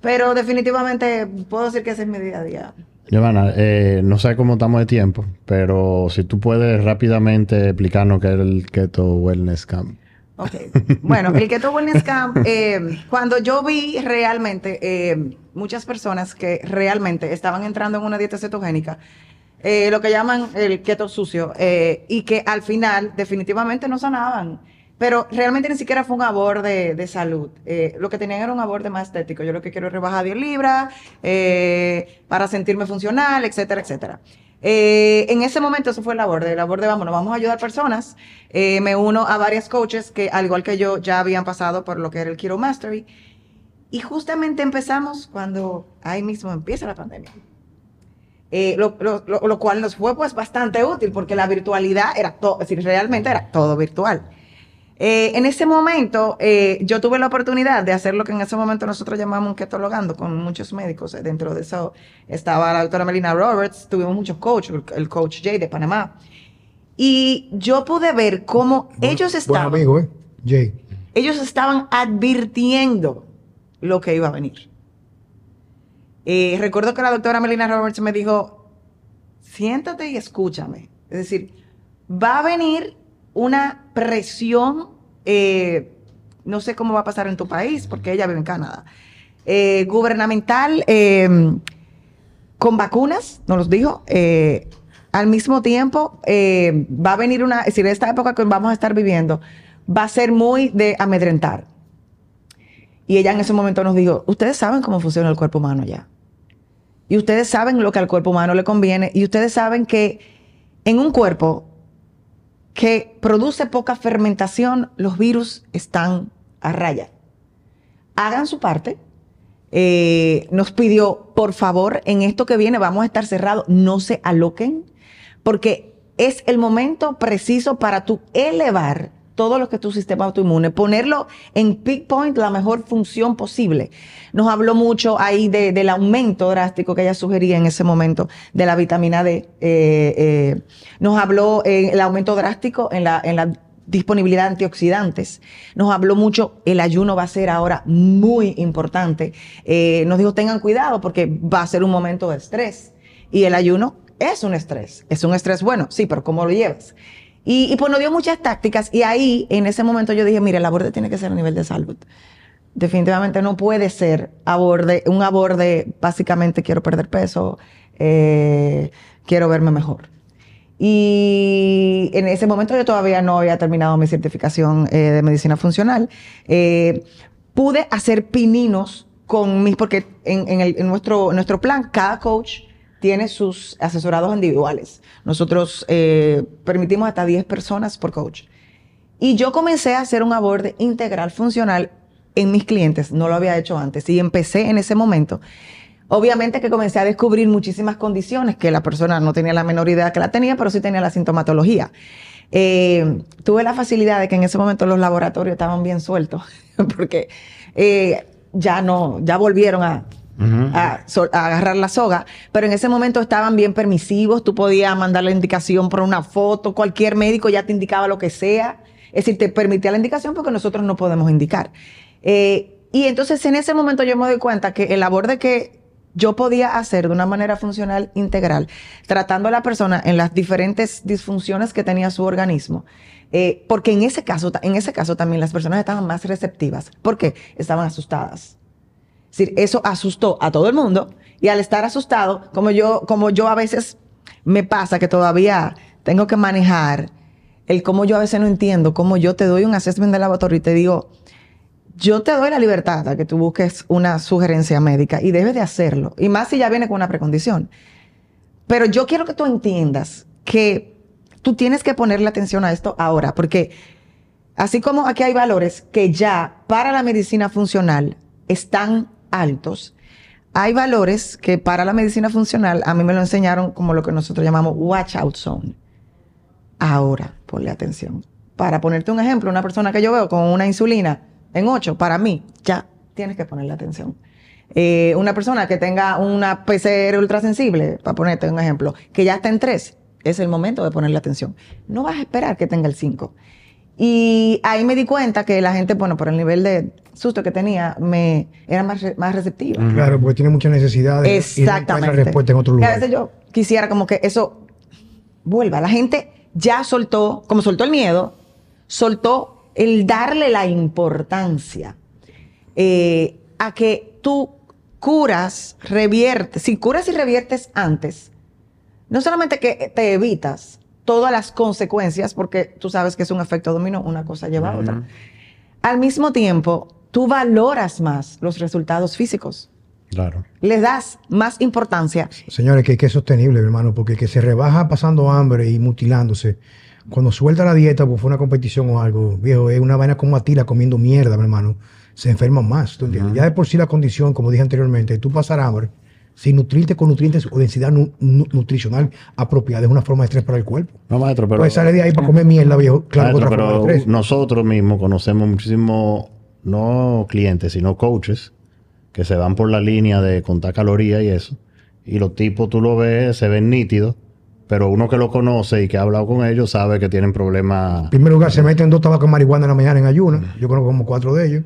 Pero definitivamente puedo decir que ese es mi día a día. Giovanna, eh, no sé cómo estamos de tiempo, pero si tú puedes rápidamente explicarnos qué es el Keto Wellness Camp. Ok. Bueno, el Keto Wellness Camp, eh, cuando yo vi realmente eh, muchas personas que realmente estaban entrando en una dieta cetogénica, eh, lo que llaman el keto sucio, eh, y que al final definitivamente no sanaban. Pero realmente ni siquiera fue un aborde de salud. Eh, lo que tenían era un aborde más estético. Yo lo que quiero es rebajar 10 libras eh, para sentirme funcional, etcétera, etcétera. Eh, en ese momento eso fue el aborde. El aborde, vamos, nos vamos a ayudar personas. Eh, me uno a varias coaches que, al igual que yo, ya habían pasado por lo que era el Kiro Mastery. Y justamente empezamos cuando ahí mismo empieza la pandemia. Eh, lo, lo- lo- cual nos fue pues bastante útil porque la virtualidad era todo, es decir, realmente era todo virtual. Eh, en ese momento eh, yo tuve la oportunidad de hacer lo que en ese momento nosotros llamamos un ketologando con muchos médicos. Eh, Dentro de eso estaba la doctora Melina Roberts, tuvimos muchos coaches, el, coach Jay de Panamá. Y yo pude ver cómo ellos Buen estaban amigo, ¿eh? Jay. ellos estaban advirtiendo lo que iba a venir. Eh, recuerdo que la doctora Melina Roberts me dijo, siéntate y escúchame. Es decir, va a venir una presión, eh, no sé cómo va a pasar en tu país, porque ella vive en Canadá, eh, gubernamental, eh, con vacunas, nos los dijo. al mismo tiempo, eh, va a venir una, es decir, esta época que vamos a estar viviendo va a ser muy de amedrentar. Y ella en ese momento nos dijo, ustedes saben cómo funciona el cuerpo humano ya. Y ustedes saben lo que al cuerpo humano le conviene. Y ustedes saben que en un cuerpo que produce poca fermentación, los virus están a raya. Hagan su parte. Eh, nos pidió, por favor, en esto que viene vamos a estar cerrados, no se aloquen, porque es el momento preciso para tú elevar todo lo que es tu sistema autoinmune, ponerlo en peak point, la mejor función posible. Nos habló mucho ahí de- del aumento drástico que ella sugería en ese momento de la vitamina D. Eh, eh, nos habló eh, el aumento drástico en la, en la disponibilidad de antioxidantes. Nos habló mucho, el ayuno va a ser ahora muy importante. Eh, nos dijo, tengan cuidado porque va a ser un momento de estrés. Y el ayuno es un estrés. Es un estrés bueno, sí, pero ¿cómo lo llevas? Y, y pues nos dio muchas tácticas y ahí, en ese momento yo dije, mire, el aborde tiene que ser a nivel de salud. Definitivamente no puede ser aborde, un aborde, básicamente quiero perder peso, eh, quiero verme mejor. Y en ese momento yo todavía no había terminado mi certificación eh, de medicina funcional. Eh, pude hacer pininos con mis, porque en, el, en nuestro, nuestro plan, cada coach tiene sus asesorados individuales. Nosotros eh, permitimos hasta 10 personas por coach. Y yo comencé a hacer un aborde integral funcional en mis clientes. No lo había hecho antes. Y empecé en ese momento. Obviamente que comencé a descubrir muchísimas condiciones que la persona no tenía la menor idea que la tenía, pero sí tenía la sintomatología. Eh, tuve la facilidad de que en ese momento los laboratorios estaban bien sueltos, [LAUGHS] porque eh, ya no, ya volvieron a, agarrar la soga, pero en ese momento estaban bien permisivos, tú podías mandar la indicación por una foto, cualquier médico ya te indicaba lo que sea, es decir, te permitía la indicación porque nosotros no podemos indicar. Eh, y entonces en ese momento yo me doy cuenta que el aborde que yo podía hacer de una manera funcional integral, tratando a la persona en las diferentes disfunciones que tenía su organismo. Eh, porque en ese, caso, en ese caso también las personas estaban más receptivas. porque Estaban asustadas. Decir, eso asustó a todo el mundo y al estar asustado, como yo, como yo a veces me pasa que todavía tengo que manejar el cómo yo a veces no entiendo, cómo yo te doy un assessment de laboratorio y te digo, yo te doy la libertad a que tú busques una sugerencia médica y debes de hacerlo. Y más si ya viene con una precondición. Pero yo quiero que tú entiendas que tú tienes que ponerle atención a esto ahora, porque así como aquí hay valores que ya para la medicina funcional están altos, hay valores que para la medicina funcional a mí me lo enseñaron como lo que nosotros llamamos watch out zone. Ahora, ponle atención. Para ponerte un ejemplo, una persona que yo veo con una insulina en 8, para mí, ya tienes que ponerle atención. Eh, una persona que tenga una PCR ultrasensible, para ponerte un ejemplo, que ya está en 3, es el momento de ponerle atención. No vas a esperar que tenga el 5. Y ahí me di cuenta que la gente, bueno, por el nivel de susto que tenía, me era más, más receptiva. Claro, porque tiene mucha necesidad de Exactamente. Y respuesta en otro lugar. a veces yo quisiera como que eso vuelva. La gente ya soltó, como soltó el miedo, soltó el darle la importancia eh, a que tú curas, reviertes, si curas y reviertes antes, no solamente que te evitas todas las consecuencias, porque tú sabes que es un efecto dominó, una cosa lleva a otra, al mismo tiempo tú valoras más los resultados físicos. Claro. Le das más importancia. Señores, que, que es sostenible, hermano, porque que se rebaja pasando hambre y mutilándose cuando suelta la dieta, pues fue una competición o algo, viejo, es una vaina como Atila comiendo mierda, mi hermano. Se enferman más, ¿tú entiendes? Ya de por sí la condición, como dije anteriormente, tú pasar hambre, sin nutrirte con nutrientes o densidad nutricional apropiada, es una forma de estrés para el cuerpo. No, maestro, pero... Pues sale de ahí para comer mierda, viejo. Claro, otra pero forma de estrés. nosotros mismos conocemos muchísimo, no clientes, sino coaches, que se van por la línea de contar calorías y eso. Y los tipos, tú lo ves, se ven nítidos pero uno que lo conoce y que ha hablado con ellos sabe que tienen problemas. En primer lugar, se meten dos tabacos de marihuana en la mañana en ayuna. Yo conozco como cuatro de ellos.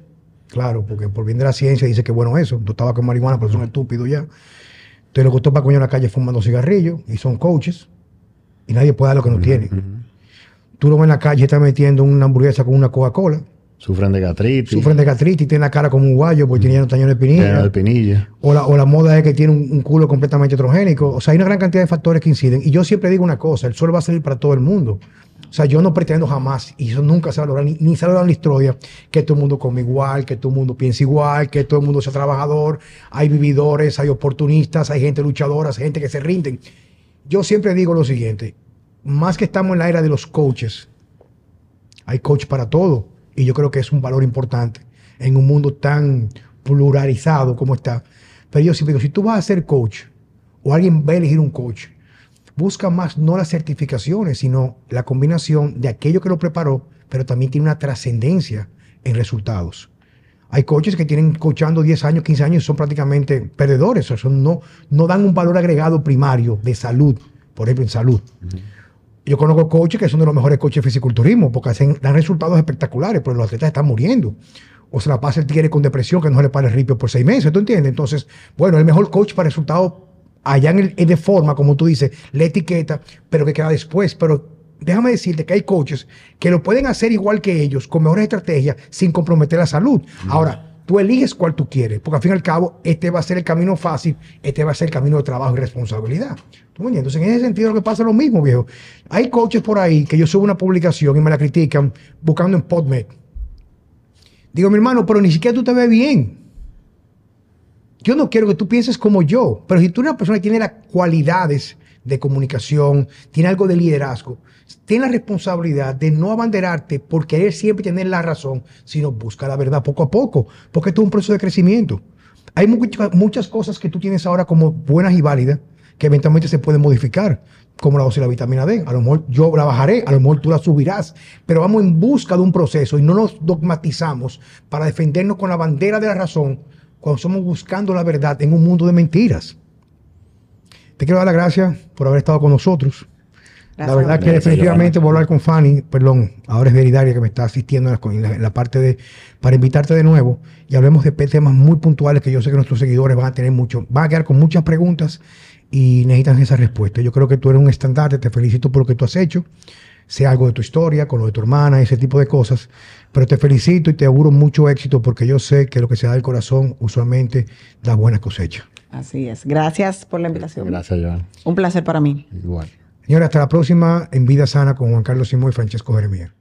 Claro, porque por bien de la ciencia dice que bueno eso, dos tabacos de marihuana, pero son estúpidos ya. Entonces lo costó para coño en la calle fumando cigarrillos y son coaches y nadie puede dar lo que no tiene. Tú lo ves en la calle, está metiendo una hamburguesa con una Coca-Cola Sufren de gastritis. Sufren de gastritis, tienen la cara como un guayo porque tienen tañón de pinilla. de pinilla. O la, o la moda es que tiene un, culo completamente heterogénico. O sea, hay una gran cantidad de factores que inciden. Y yo siempre digo una cosa, el sol va a salir para todo el mundo. O sea, yo no pretendo jamás, y eso nunca se va a lograr, ni, ni se va a lograr en la historia, que todo el mundo come igual, que todo el mundo piense igual, que todo el mundo sea trabajador. Hay vividores, hay oportunistas, hay gente luchadora, hay gente que se rinden. Yo siempre digo lo siguiente, más que estamos en la era de los coaches, hay coach para todo y yo creo que es un valor importante en un mundo tan pluralizado como está. Pero yo siempre digo, si tú vas a ser coach o alguien va a elegir un coach, busca más no las certificaciones, sino la combinación de aquello que lo preparó, pero también tiene una trascendencia en resultados. Hay coaches que tienen coachando 10 años, 15 años y son prácticamente perdedores, o sea, no, no dan un valor agregado primario de salud, por ejemplo, en salud. Yo conozco coaches que son de los mejores coaches de fisiculturismo porque hacen, dan resultados espectaculares, pero los atletas están muriendo. O se la pasa el tigre con depresión que no se le para el ripio por seis meses, ¿tú entiendes? Entonces, bueno, el mejor coach para resultados allá en el de forma, como tú dices, la etiqueta, pero que queda después. Pero déjame decirte que hay coaches que lo pueden hacer igual que ellos, con mejores estrategias, sin comprometer la salud. Ahora, Tú eliges cuál tú quieres, porque al fin y al cabo, este va a ser el camino fácil, este va a ser el camino de trabajo y responsabilidad. Entonces, en ese sentido, lo que pasa es lo mismo, viejo. Hay coaches por ahí que yo subo una publicación y me la critican buscando en PodMed. Digo, mi hermano, pero ni siquiera tú te ves bien. Yo no quiero que tú pienses como yo, pero si tú eres una persona que tiene las cualidades de comunicación, tiene algo de liderazgo, tiene la responsabilidad de no abanderarte por querer siempre tener la razón, sino busca la verdad poco a poco, porque esto es un proceso de crecimiento. Hay muchas, muchas cosas que tú tienes ahora como buenas y válidas que eventualmente se pueden modificar, como la dosis de la vitamina D. A lo mejor yo la bajaré, a lo mejor tú la subirás, pero vamos en busca de un proceso y no nos dogmatizamos para defendernos con la bandera de la razón cuando estamos buscando la verdad en un mundo de mentiras. Te quiero dar las gracias por haber estado con nosotros. Gracias. La verdad que definitivamente voy a hablar con Fanny, perdón, ahora es Veridaria que me está asistiendo en la, en la- parte de, para invitarte de nuevo y hablemos de temas muy puntuales que yo sé que nuestros seguidores van a tener mucho, van a quedar con muchas preguntas y necesitan esa respuesta. Yo creo que tú eres un estandarte, te felicito por lo que tú has hecho, sea algo de tu historia, con lo de tu hermana, ese tipo de cosas, pero te felicito y te auguro mucho éxito porque yo sé que lo que se da del corazón usualmente da buena cosecha. Así es. Gracias por la invitación. Gracias, Joan. Un placer para mí. Igual. Señores, hasta la próxima en Vida Sana con Juan Carlos Simón y Francesco Jeremías.